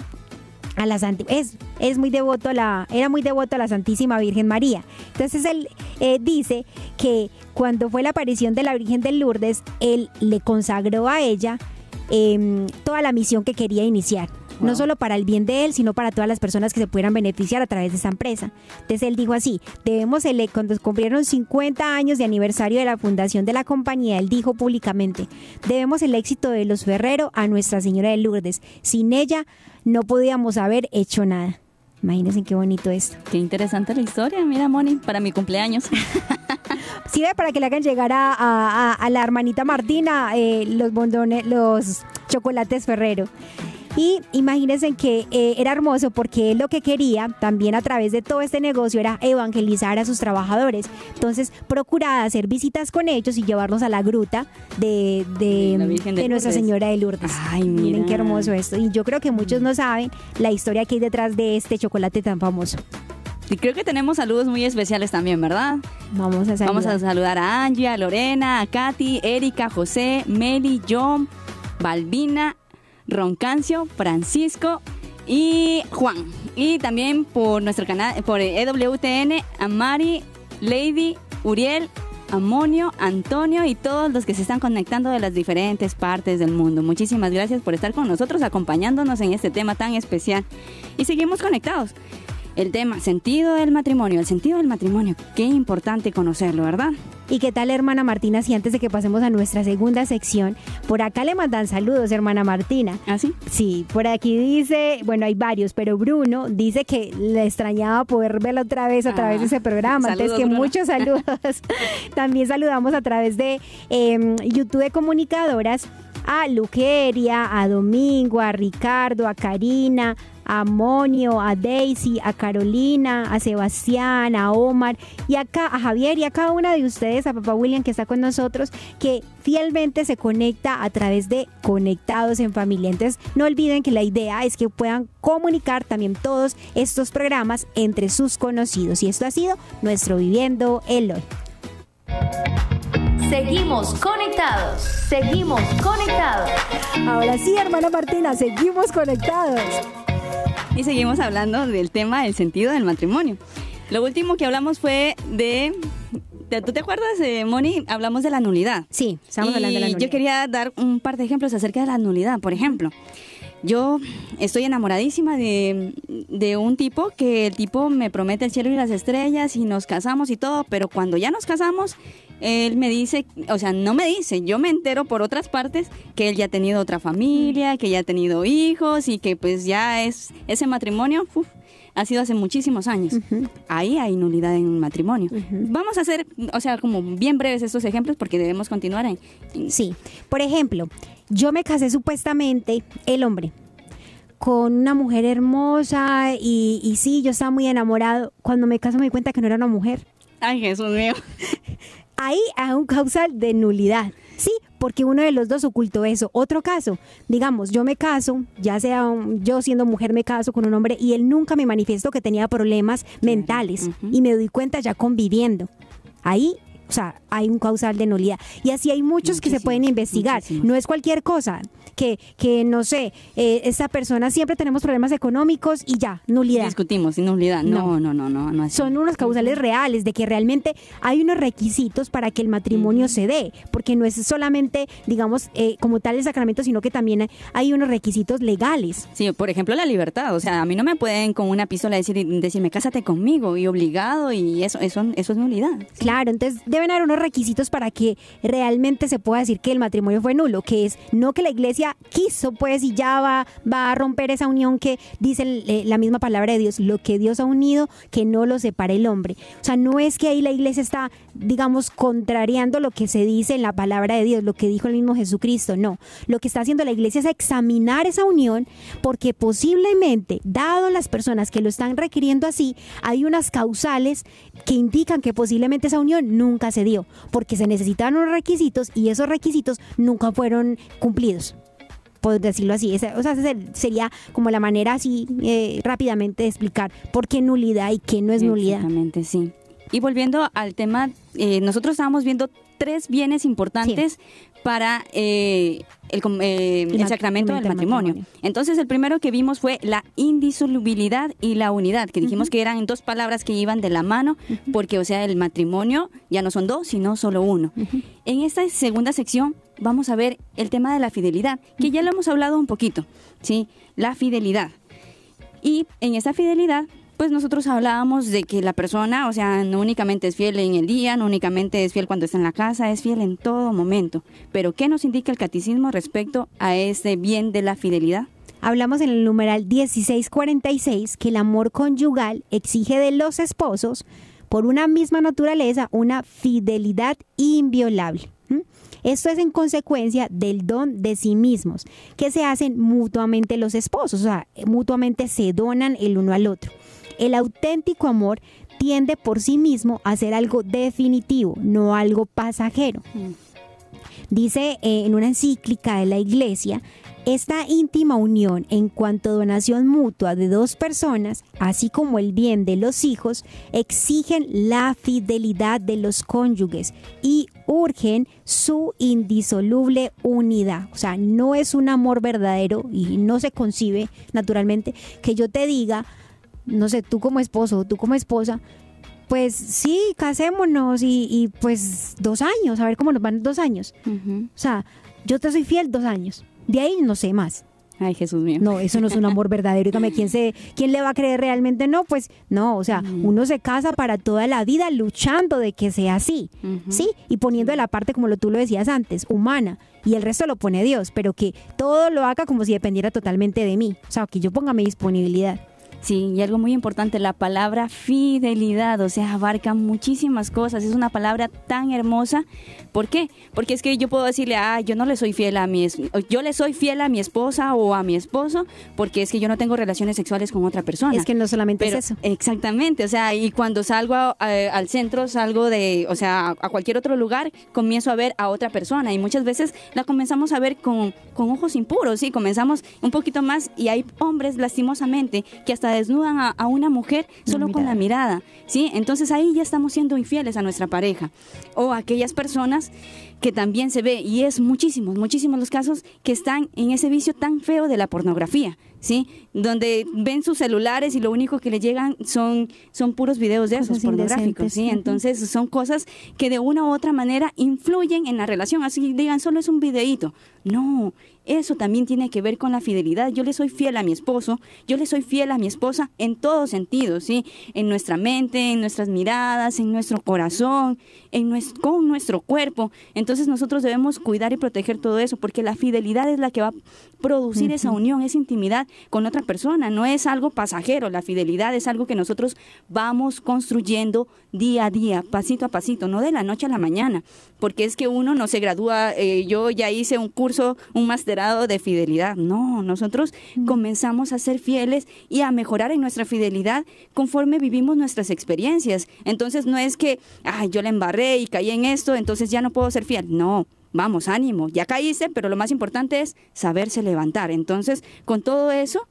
a la es, es muy devoto a la, era muy devoto a la Santísima Virgen María. Entonces él eh, dice que cuando fue la aparición de la Virgen de Lourdes, él le consagró a ella em, toda la misión que quería iniciar. No solo para el bien de él, sino para todas las personas que se pudieran beneficiar a través de esa empresa. Entonces él dijo así, debemos, cuando cumplieron 50 años de aniversario de la fundación de la compañía, él dijo públicamente, debemos el éxito de los Ferrero a Nuestra Señora de Lourdes. Sin ella no podíamos haber hecho nada. Imagínense qué bonito esto. Qué interesante la historia, mira Moni, para mi cumpleaños. Sirve para que le hagan llegar a, la hermanita Martina eh, los bondones, los chocolates Ferrero. Y imagínense que eh, era hermoso porque él lo que quería también a través de todo este negocio era evangelizar a sus trabajadores. Entonces procuraba hacer visitas con ellos y llevarlos a la gruta de, de, Nuestra Señora de Lourdes. Ay, miren qué hermoso esto. Y yo creo que muchos no saben la historia que hay detrás de este chocolate tan famoso. Y creo que tenemos saludos muy especiales también, ¿verdad? Vamos a saludar. Vamos a saludar a Angie, a Lorena, a Katy, Erika, José, Meli, John, Balbina, Roncancio, Francisco y Juan. Y también por nuestro canal, por EWTN, a Mari, Lady, Uriel, Amonio, Antonio y todos los que se están conectando de las diferentes partes del mundo. Muchísimas gracias por estar con nosotros, acompañándonos en este tema tan especial. Y seguimos conectados el tema sentido del matrimonio, el sentido del matrimonio, qué importante conocerlo, ¿verdad? ¿Y qué tal, hermana Martina? Si antes de que pasemos a nuestra segunda sección, por acá le mandan saludos, hermana Martina. ¿Ah, sí? Sí, por aquí dice, bueno, hay varios, pero Bruno dice que le extrañaba poder verla otra vez a través de ese programa. Entonces, que muchos saludos. También saludamos a través de em, YouTube de Comunicadoras a Luqueria, a Domingo, a Ricardo, a Karina, a Monio, a Daisy, a Carolina, a Sebastián, a Omar y acá a Javier y a cada una de ustedes, a papá William que está con nosotros, que fielmente se conecta a través de Conectados en Familia. Entonces, no olviden que la idea es que puedan comunicar también todos estos programas entre sus conocidos. Y esto ha sido nuestro Viviendo el Hoy. Seguimos conectados, seguimos conectados. Ahora sí, hermana Martina, seguimos conectados. Y seguimos hablando del tema del sentido del matrimonio. Lo último que hablamos fue de ¿Tú te acuerdas, de Moni? Hablamos de la nulidad. Sí, estamos hablando de la nulidad. Yo quería dar un par de ejemplos acerca de la nulidad. Por ejemplo, yo estoy enamoradísima de, de, un tipo que el tipo me promete el cielo y las estrellas y nos casamos y todo, pero cuando ya nos casamos, él me dice, o sea, no me dice, yo me entero por otras partes que él ya ha tenido otra familia, que ya ha tenido hijos y que pues ya es ese matrimonio ha sido hace muchísimos años. Ahí hay nulidad en un matrimonio. Vamos a hacer, o sea, como bien breves estos ejemplos porque debemos continuar en... Sí, por ejemplo, yo me casé supuestamente, el hombre, con una mujer hermosa y, y sí, yo estaba muy enamorado. Cuando me caso me di cuenta que no era una mujer. Ay, Jesús mío. ahí hay un causal de nulidad. Sí, porque uno de los dos ocultó eso. Otro caso, digamos, yo me caso, ya sea yo siendo mujer me caso con un hombre y él nunca me manifestó que tenía problemas mentales y me doy cuenta ya conviviendo. Ahí o sea, hay un causal de nulidad. Y así hay muchos que se pueden investigar. No es cualquier cosa. Que, que no sé, eh, esta persona siempre tenemos problemas económicos y ya, nulidad. Discutimos nulidad. No, no, no, no, no. Son unos causales reales de que realmente hay unos requisitos para que el matrimonio se dé, porque no es solamente, digamos, eh, como tal el sacramento, sino que también hay unos requisitos legales. Sí, por ejemplo, la libertad. O sea, a mí no me pueden con una pistola decir, decirme, cásate conmigo y obligado y eso, eso, eso es nulidad. Claro, entonces deben haber unos requisitos para que realmente se pueda decir que el matrimonio fue nulo, que es no que la iglesia quiso, pues, y ya va, va a romper esa unión que dice eh, la misma palabra de Dios, lo que Dios ha unido, que no lo separe el hombre. O sea, no es que ahí la iglesia está, digamos, contrariando lo que se dice en la palabra de Dios, lo que dijo el mismo Jesucristo, no. Lo que está haciendo la iglesia es examinar esa unión porque posiblemente, dado las personas que lo están requiriendo así, hay unas causales que indican que posiblemente esa unión nunca se dio, porque se necesitaban unos requisitos y esos requisitos nunca fueron cumplidos. Por decirlo así, Esa- o sea, esa sería como la manera así eh, rápidamente de explicar por qué nulidad y qué no es nulidad. Exactamente, sí. Y volviendo al tema, eh, nosotros estábamos viendo tres bienes importantes para eh, el, eh, El sacramento del matrimonio. matrimonio. Entonces, el primero que vimos fue la indisolubilidad y la unidad, que dijimos que eran dos palabras que iban de la mano, porque, o sea, el matrimonio ya no son dos, sino solo uno. En esta segunda sección vamos a ver el tema de la fidelidad, que ya lo hemos hablado un poquito, ¿sí? La fidelidad. Y en esa fidelidad, pues nosotros hablábamos de que la persona, o sea, no únicamente es fiel en el día, no únicamente es fiel cuando está en la casa, es fiel en todo momento. Pero ¿qué nos indica el catecismo respecto a este bien de la fidelidad? Hablamos en el numeral 1646 que el amor conyugal exige de los esposos, por una misma naturaleza, una fidelidad inviolable. Esto es en consecuencia del don de sí mismos, que se hacen mutuamente los esposos, o sea, mutuamente se donan el uno al otro. El auténtico amor tiende por sí mismo a ser algo definitivo, no algo pasajero. Dice eh, en una encíclica de la Iglesia, esta íntima unión en cuanto a donación mutua de dos personas, así como el bien de los hijos, exigen la fidelidad de los cónyuges y urgen su indisoluble unidad. O sea, no es un amor verdadero y no se concibe naturalmente que yo te diga, no sé, tú como esposo, tú como esposa, pues sí, casémonos y, y, pues dos años, a ver cómo nos van dos años. O sea, yo te soy fiel dos años. De ahí no sé más. Ay, Jesús mío. No, eso no es un amor verdadero. Dígame, ¿quién, se, ¿quién le va a creer realmente? No, pues no, o sea, uno se casa para toda la vida luchando de que sea así. ¿sí? Y poniendo de la parte, como lo, tú lo decías antes, humana, y el resto lo pone Dios, pero que todo lo haga como si dependiera totalmente de mí. O sea, que yo ponga mi disponibilidad. Sí, y algo muy importante, la palabra fidelidad, o sea, abarca muchísimas cosas, es una palabra tan hermosa. ¿Por qué? Porque es que yo puedo decirle, ah, yo no le soy fiel a mi, yo le soy fiel a mi esposa o a mi esposo, porque es que yo no tengo relaciones sexuales con otra persona. Es que no solamente Pero, es eso. Exactamente, o sea, y cuando salgo a- a- al centro, salgo de, o sea, a cualquier otro lugar, comienzo a ver a otra persona y muchas veces la comenzamos a ver con, con ojos impuros, sí, comenzamos un poquito más y hay hombres lastimosamente que hasta desnudan a, a una mujer solo con la mirada, sí, entonces ahí ya estamos siendo infieles a nuestra pareja o aquellas personas que también se ve, y es muchísimos, muchísimos los casos que están en ese vicio tan feo de la pornografía, ¿sí? Donde ven sus celulares y lo único que le llegan son, son puros videos de esos Cosas pornográficos, indecentes. ¿sí? Entonces son cosas que de una u otra manera influyen en la relación, así digan, solo es un videíto. No, eso también tiene que ver con la fidelidad. Yo le soy fiel a mi esposo, yo le soy fiel a mi esposa en todos sentidos, ¿sí? En nuestra mente, en nuestras miradas, en nuestro corazón, en nues- con nuestro cuerpo. Entonces nosotros debemos cuidar y proteger todo eso, porque la fidelidad es la que va a producir esa unión, esa intimidad con otra persona. No es algo pasajero, la fidelidad es algo que nosotros vamos construyendo día a día, pasito a pasito, no de la noche a la mañana, porque es que uno no se gradúa, eh, yo ya hice un curso, un masterado de fidelidad. No, nosotros comenzamos a ser fieles y a mejorar en nuestra fidelidad conforme vivimos nuestras experiencias. Entonces no es que, ay, yo la embarré y caí en esto, entonces ya no puedo ser fiel. No, vamos, ánimo, ya caíste, pero lo más importante es saberse levantar. Entonces, con todo eso,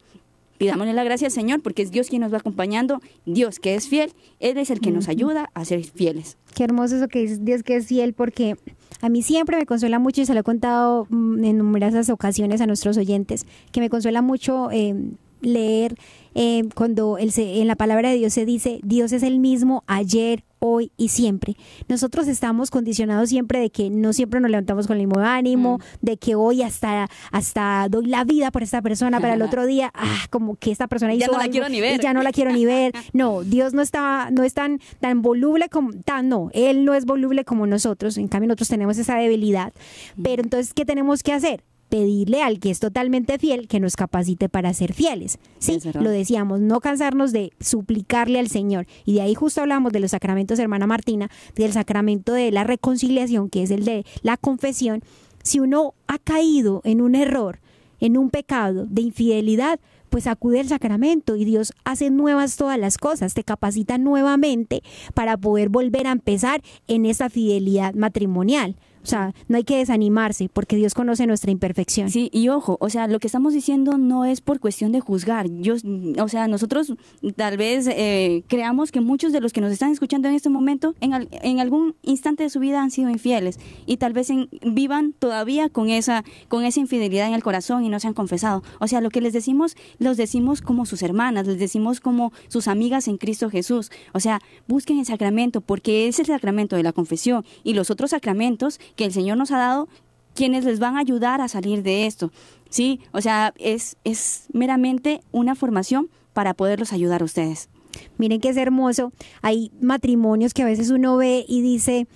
pidámosle la gracia al Señor porque es Dios quien nos va acompañando, Dios que es fiel, Él es el que nos ayuda a ser fieles. Qué hermoso eso que dice Dios que es fiel porque a mí siempre me consuela mucho y se lo he contado mm, en numerosas ocasiones a nuestros oyentes, que me consuela mucho eh, leer eh, cuando el, en la palabra de Dios se dice, Dios es el mismo ayer, hoy y siempre. Nosotros estamos condicionados siempre de que no siempre nos levantamos con el mismo ánimo, mm. de que hoy hasta, hasta doy la vida por esta persona, pero el otro día, ah, como que esta persona hizo ya no la quiero ni ver. ya no la quiero ni ver. No, Dios no está, no es tan, tan voluble como, tan, no, Él no es voluble como nosotros, en cambio nosotros tenemos esa debilidad. Mm. Pero entonces, ¿qué tenemos que hacer? Pedirle al que es totalmente fiel que nos capacite para ser fieles. Sí, lo decíamos, no cansarnos de suplicarle al Señor. Y de ahí justo hablamos de los sacramentos, hermana Martina, del sacramento de la reconciliación, que es el de la confesión. Si uno ha caído en un error, en un pecado de infidelidad, pues acude al sacramento y Dios hace nuevas todas las cosas, te capacita nuevamente para poder volver a empezar en esa fidelidad matrimonial. O sea, no hay que desanimarse porque Dios conoce nuestra imperfección. Sí, y ojo, o sea, lo que estamos diciendo no es por cuestión de juzgar. Yo, o sea, nosotros tal vez eh, creamos que muchos de los que nos están escuchando en este momento, en, algún instante de su vida han sido infieles y tal vez vivan todavía con esa, con esa infidelidad en el corazón y no se han confesado. O sea, lo que les decimos, los decimos como sus hermanas, les decimos como sus amigas en Cristo Jesús. O sea, busquen el sacramento porque es el sacramento de la confesión y los otros sacramentos que el Señor nos ha dado, quienes les van a ayudar a salir de esto. Sí, o sea, es, es meramente una formación para poderlos ayudar a ustedes. Miren que es hermoso. Hay matrimonios que a veces uno ve y dice,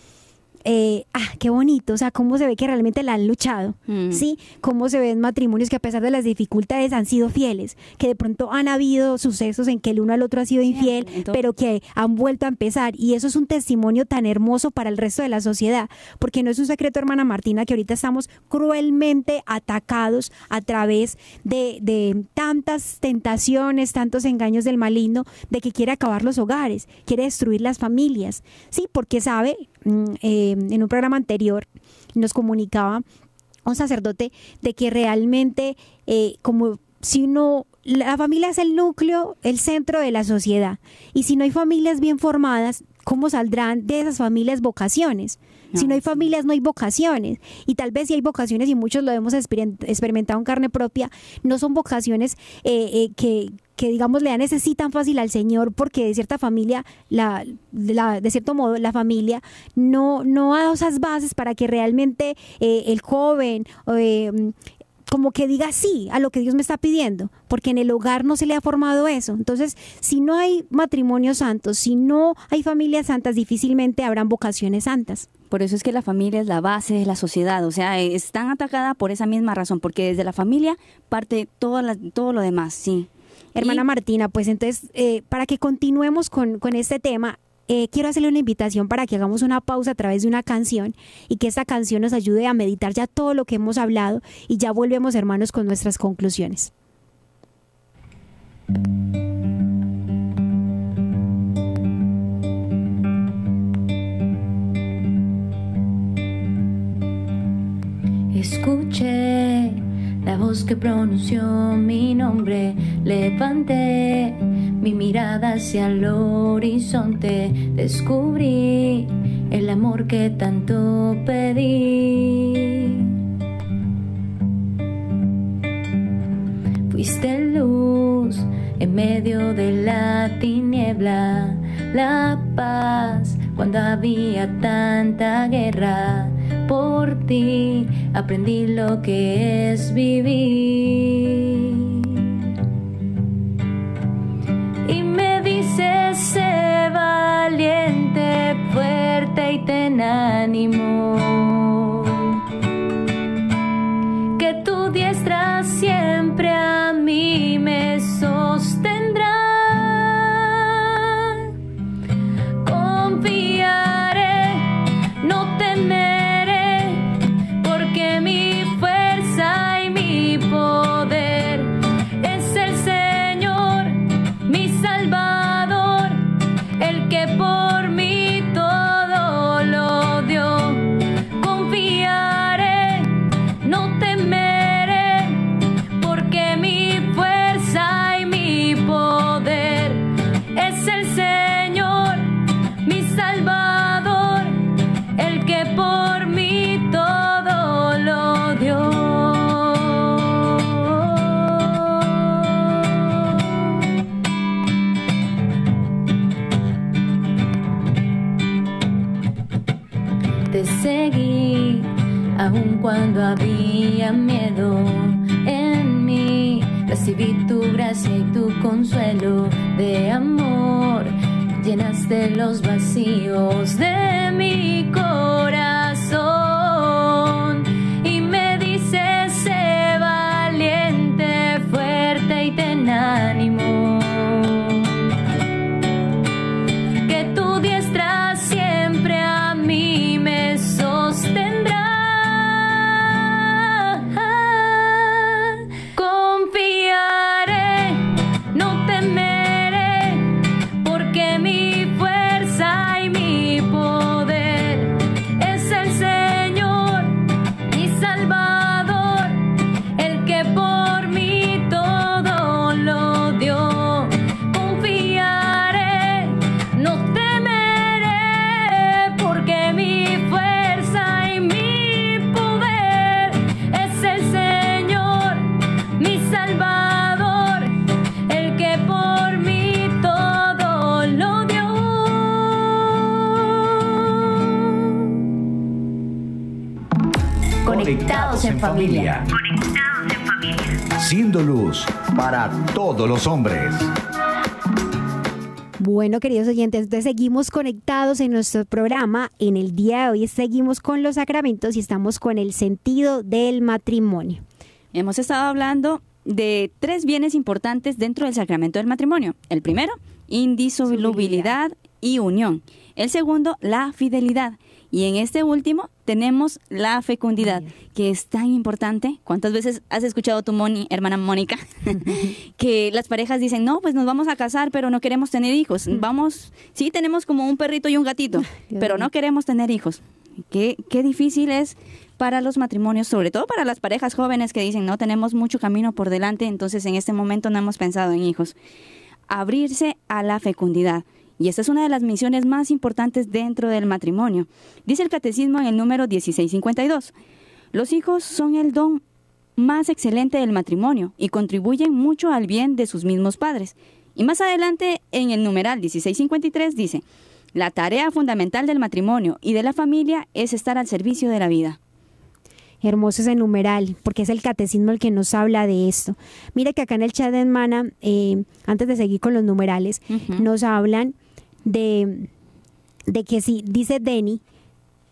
eh, ah, qué bonito, o sea, cómo se ve que realmente la han luchado, mm. ¿sí? Cómo se ven matrimonios que a pesar de las dificultades han sido fieles, que de pronto han habido sucesos en que el uno al otro ha sido infiel, pero que han vuelto a empezar. Y eso es un testimonio tan hermoso para el resto de la sociedad, porque no es un secreto, hermana Martina, que ahorita estamos cruelmente atacados a través de, de tantas tentaciones, tantos engaños del maligno, de que quiere acabar los hogares, quiere destruir las familias, ¿sí? Porque sabe, eh, en un programa anterior nos comunicaba un sacerdote de que realmente eh, como si uno la familia es el núcleo, el centro de la sociedad. Y si no hay familias bien formadas, ¿cómo saldrán de esas familias vocaciones? Si no hay familias, no hay vocaciones. Y tal vez si hay vocaciones, y muchos lo hemos experimentado en carne propia, no son vocaciones eh, que, que digamos le necesitan fácil al Señor porque de cierta familia, la, de cierto modo, la familia no, no ha dado esas bases para que realmente eh, el joven eh, como que diga sí a lo que Dios me está pidiendo, porque en el hogar no se le ha formado eso. Entonces, si no hay matrimonios santos, si no hay familias santas, difícilmente habrán vocaciones santas. Por eso es que la familia es la base de la sociedad, o sea, están atacada por esa misma razón, porque desde la familia parte todo, todo lo demás, sí. Hermana Martina, pues entonces, eh, para que continuemos con, este tema, eh, quiero hacerle una invitación para que hagamos una pausa a través de una canción y que esta canción nos ayude a meditar ya todo lo que hemos hablado y ya volvemos hermanos con nuestras conclusiones. Escuche la voz que pronunció mi nombre. Levanté mi mirada hacia el horizonte, descubrí el amor que tanto pedí. Fuiste luz en medio de la tiniebla, la paz cuando había tanta guerra por ti aprendí lo que es vivir. Y me dices, sé valiente, fuerte y ten ánimo. Había miedo en mí. Recibí tu gracia y tu consuelo de amor. Llenaste los vacíos de mi los hombres. Bueno, queridos oyentes, entonces seguimos conectados en nuestro programa. En el día de hoy seguimos con los sacramentos y estamos con el sentido del matrimonio. Hemos estado hablando de tres bienes importantes dentro del sacramento del matrimonio. El primero, indisolubilidad y unión. El segundo, la fidelidad. Y en este último tenemos la fecundidad, que es tan importante. ¿Cuántas veces has escuchado tu Moni, hermana Mónica, que las parejas dicen, no, pues nos vamos a casar, pero no queremos tener hijos. Vamos, sí tenemos como un perrito y un gatito, pero no queremos tener hijos. Qué, qué difícil es para los matrimonios, sobre todo para las parejas jóvenes que dicen, no tenemos mucho camino por delante, entonces en este momento no hemos pensado en hijos. Abrirse a la fecundidad. Y esta es una de las misiones más importantes dentro del matrimonio. Dice el catecismo en el número 1652. Los hijos son el don más excelente del matrimonio y contribuyen mucho al bien de sus mismos padres. Y más adelante, en el numeral 1653, dice, la tarea fundamental del matrimonio y de la familia es estar al servicio de la vida. Hermoso ese numeral, porque es el catecismo el que nos habla de esto. Mira que acá en el chat de Hermana, eh, antes de seguir con los numerales, nos hablan de, de que si, dice Denny,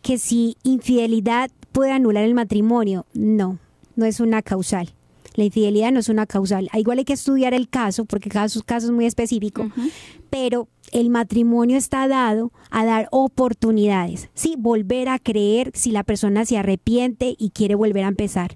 que si infidelidad puede anular el matrimonio. No, no es una causal. La infidelidad no es una causal. Igual hay que estudiar el caso, porque cada caso es muy específico, pero el matrimonio está dado a dar oportunidades. Sí, volver a creer si la persona se arrepiente y quiere volver a empezar.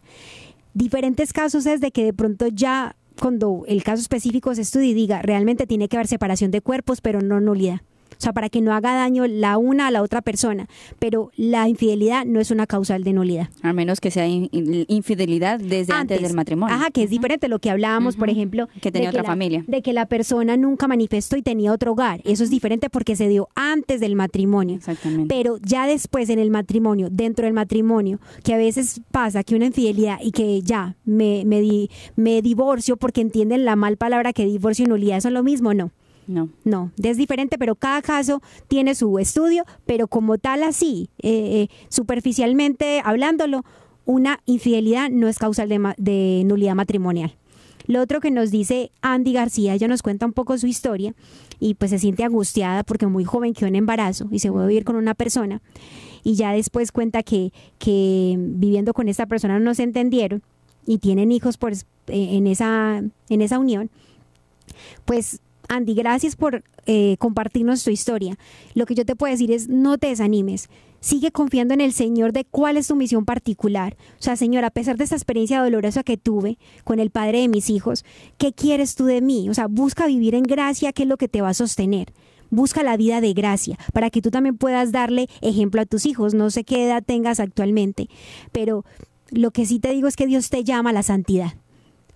Diferentes casos es de que de pronto ya cuando el caso específico se estudie y diga realmente tiene que haber separación de cuerpos, pero no nulidad. O sea, para que no haga daño la una a la otra persona. Pero la infidelidad no es una causal de nulidad. A menos que sea in- in- infidelidad desde antes, del matrimonio. Ajá, que es diferente lo que hablábamos, por ejemplo, Que tenía de otra familia. De que la persona nunca manifestó y tenía otro hogar. Eso es diferente porque se dio antes del matrimonio. Exactamente. Pero ya después en el matrimonio, dentro del matrimonio, que a veces pasa que una infidelidad y que ya me, me, di- me divorcio porque entienden la mal palabra que divorcio y nulidad son lo mismo, no. No. No, es diferente, pero cada caso tiene su estudio, pero como tal así, eh, eh, superficialmente hablándolo, una infidelidad no es causal de, de nulidad matrimonial. Lo otro que nos dice Andy García, ella nos cuenta un poco su historia y pues se siente angustiada porque muy joven quedó en embarazo y se fue a vivir con una persona y ya después cuenta que, que viviendo con esta persona no se entendieron y tienen hijos por, eh, en, esa, en esa unión, pues Andy, gracias por eh, compartirnos tu historia. Lo que yo te puedo decir es, no te desanimes. Sigue confiando en el Señor de cuál es tu misión particular. O sea, Señor, a pesar de esta experiencia dolorosa que tuve con el padre de mis hijos, ¿qué quieres tú de mí? O sea, busca vivir en gracia, que es lo que te va a sostener. Busca la vida de gracia para que tú también puedas darle ejemplo a tus hijos. No sé qué edad tengas actualmente, pero lo que sí te digo es que Dios te llama a la santidad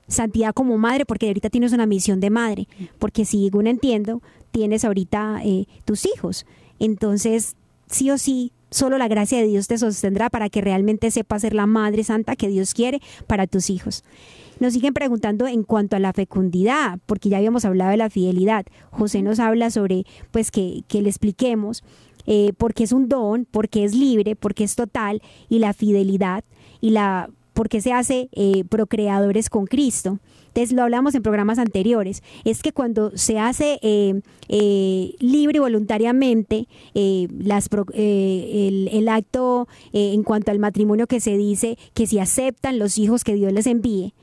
santidad como madre, porque ahorita tienes una misión de madre, porque según entiendo, tienes ahorita eh, tus hijos. Entonces, sí o sí, solo la gracia de Dios te sostendrá para que realmente sepas ser la madre santa que Dios quiere para tus hijos. Nos siguen preguntando en cuanto a la fecundidad, porque ya habíamos hablado de la fidelidad. José nos habla sobre, pues, que, que le expliquemos eh, porque es un don, porque es libre, porque es total, y la fidelidad, y la porque se hace eh, procreadores con Cristo. Entonces lo hablamos en programas anteriores, es que cuando se hace eh, eh, libre y voluntariamente el, el, acto en cuanto al matrimonio que se dice que si aceptan los hijos que Dios les envíe,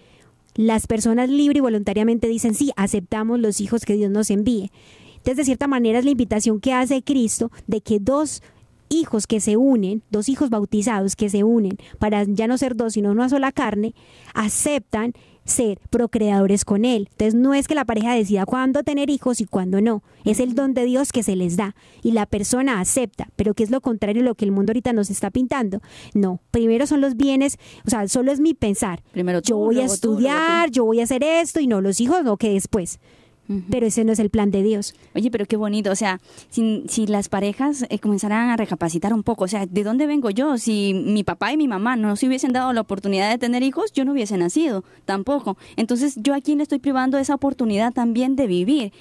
las personas libre y voluntariamente dicen sí, aceptamos los hijos que Dios nos envíe. Entonces, de cierta manera es la invitación que hace Cristo de que dos hijos que se unen, dos hijos bautizados que se unen para ya no ser dos, sino una sola carne, aceptan ser procreadores con Él. Entonces no es que la pareja decida cuándo tener hijos y cuándo no. Es el don de Dios que se les da y la persona acepta, pero que es lo contrario a lo que el mundo ahorita nos está pintando. No, primero son los bienes, o sea, solo es mi pensar. Primero yo voy a estudiar, yo voy a hacer esto y no los hijos, no que después pero ese no es el plan de Dios. Oye, pero qué bonito, o sea, si, si las parejas eh, comenzaran a recapacitar un poco, o sea, ¿de dónde vengo yo? Si mi papá y mi mamá no se hubiesen dado la oportunidad de tener hijos, yo no hubiese nacido tampoco. Entonces, ¿yo a quién le estoy privando esa oportunidad también de vivir?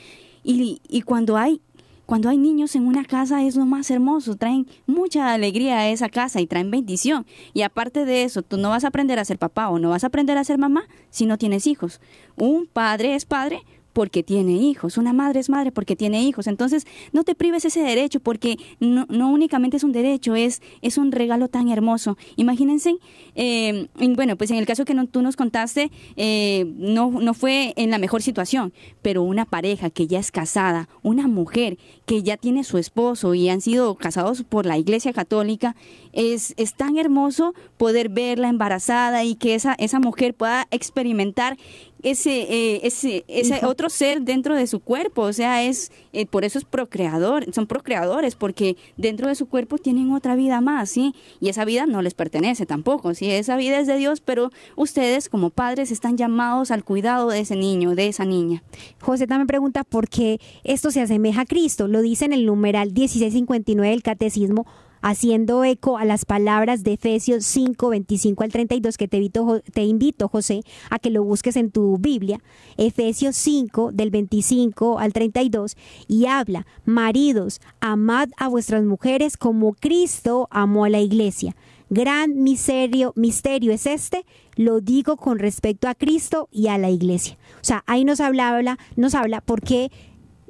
Y, y cuando hay cuando hay niños en una casa es lo más hermoso, traen mucha alegría a esa casa y traen bendición. Y aparte de eso, tú no vas a aprender a ser papá o no vas a aprender a ser mamá si no tienes hijos. Un padre es padre porque tiene hijos, una madre es madre porque tiene hijos. Entonces, no te prives ese derecho porque no, no únicamente es un derecho, es, es un regalo tan hermoso. Imagínense, eh, bueno, pues en el caso que tú nos contaste, eh, no, no fue en la mejor situación, pero una pareja que ya es casada, una mujer que ya tiene su esposo y han sido casados por la Iglesia Católica, es, es tan hermoso poder verla embarazada y que esa, esa mujer pueda experimentar ese, eh, ese, ese otro ser dentro de su cuerpo, o sea, es eh, por eso es procreador, son procreadores, porque dentro de su cuerpo tienen otra vida más, ¿sí? Y esa vida no les pertenece tampoco, ¿sí? Esa vida es de Dios, pero ustedes como padres están llamados al cuidado de ese niño, de esa niña. José también pregunta por qué esto se asemeja a Cristo, lo dice en el numeral 1659 del Catecismo, haciendo eco a las palabras de Efesios 5, 25 al 32, que te invito, te invito, José, a que lo busques en tu Biblia. Efesios 5, del 25 al 32, y habla, maridos, amad a vuestras mujeres como Cristo amó a la iglesia. Gran misterio, misterio es este, lo digo con respecto a Cristo y a la iglesia. O sea, ahí nos habla, nos habla por qué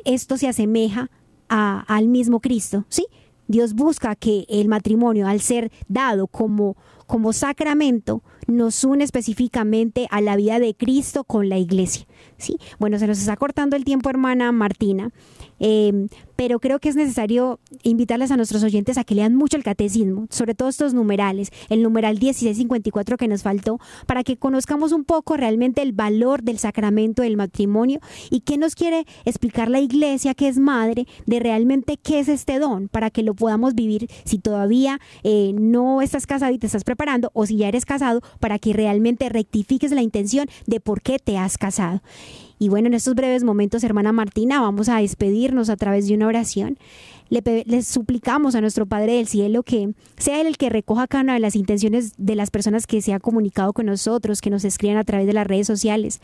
esto se asemeja al mismo Cristo, ¿sí? Dios busca que el matrimonio, al ser dado como, como sacramento, nos une específicamente a la vida de Cristo con la iglesia. ¿sí? Bueno, se nos está cortando el tiempo, hermana Martina, eh, pero creo que es necesario invitarles a nuestros oyentes a que lean mucho el catecismo, sobre todo estos numerales, el numeral 1654 que nos faltó, para que conozcamos un poco realmente el valor del sacramento del matrimonio y qué nos quiere explicar la iglesia, que es madre, de realmente qué es este don, para que lo podamos vivir si todavía eh, no estás casado y te estás preparando, o si ya eres casado, para que realmente rectifiques la intención de por qué te has casado. Y bueno, en estos breves momentos, hermana Martina, vamos a despedirnos a través de una oración. Le, suplicamos a nuestro Padre del Cielo que sea Él el que recoja cada una de las intenciones de las personas que se ha comunicado con nosotros, que nos escriben a través de las redes sociales.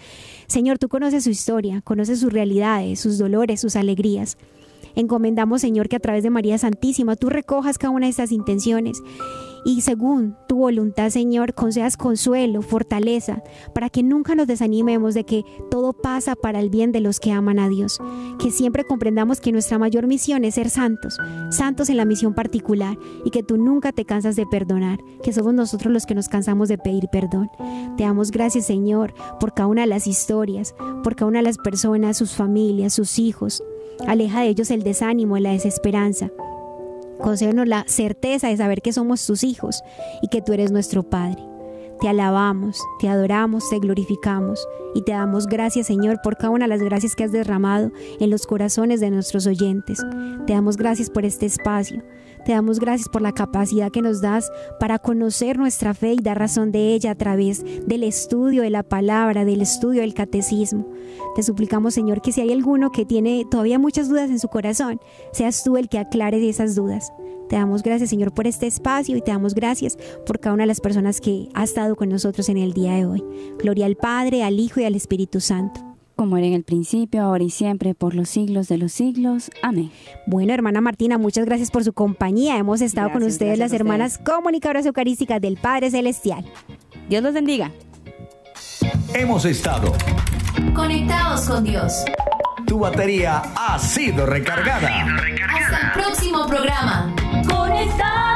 Señor, tú conoces su historia, conoces sus realidades, sus dolores, sus alegrías. Encomendamos, Señor, que a través de María Santísima tú recojas cada una de estas intenciones y según tu voluntad, Señor, concedas consuelo, fortaleza, para que nunca nos desanimemos de que todo pasa para el bien de los que aman a Dios. Que siempre comprendamos que nuestra mayor misión es ser santos, santos en la misión particular, y que tú nunca te cansas de perdonar, que somos nosotros los que nos cansamos de pedir perdón. Te damos gracias, Señor, por cada una de las historias, por cada una de las personas, sus familias, sus hijos. Aleja de ellos el desánimo y la desesperanza. Concédenos la certeza de saber que somos tus hijos y que tú eres nuestro Padre. Te alabamos, te adoramos, te glorificamos y te damos gracias, Señor, por cada una de las gracias que has derramado en los corazones de nuestros oyentes. Te damos gracias por este espacio. Te damos gracias por la capacidad que nos das para conocer nuestra fe y dar razón de ella a través del estudio de la palabra, del estudio del catecismo. Te suplicamos, Señor, que si hay alguno que tiene todavía muchas dudas en su corazón, seas tú el que aclare esas dudas. Te damos gracias, Señor, por este espacio y te damos gracias por cada una de las personas que ha estado con nosotros en el día de hoy. Gloria al Padre, al Hijo y al Espíritu Santo como era en el principio, ahora y siempre, por los siglos de los siglos. Amén. Bueno, hermana Martina, muchas gracias por su compañía. Hemos estado con ustedes, las hermanas comunicadoras eucarísticas del Padre Celestial. Dios los bendiga. Hemos estado. Conectados con Dios. Tu batería ha sido recargada. Hasta el próximo programa. Conectados.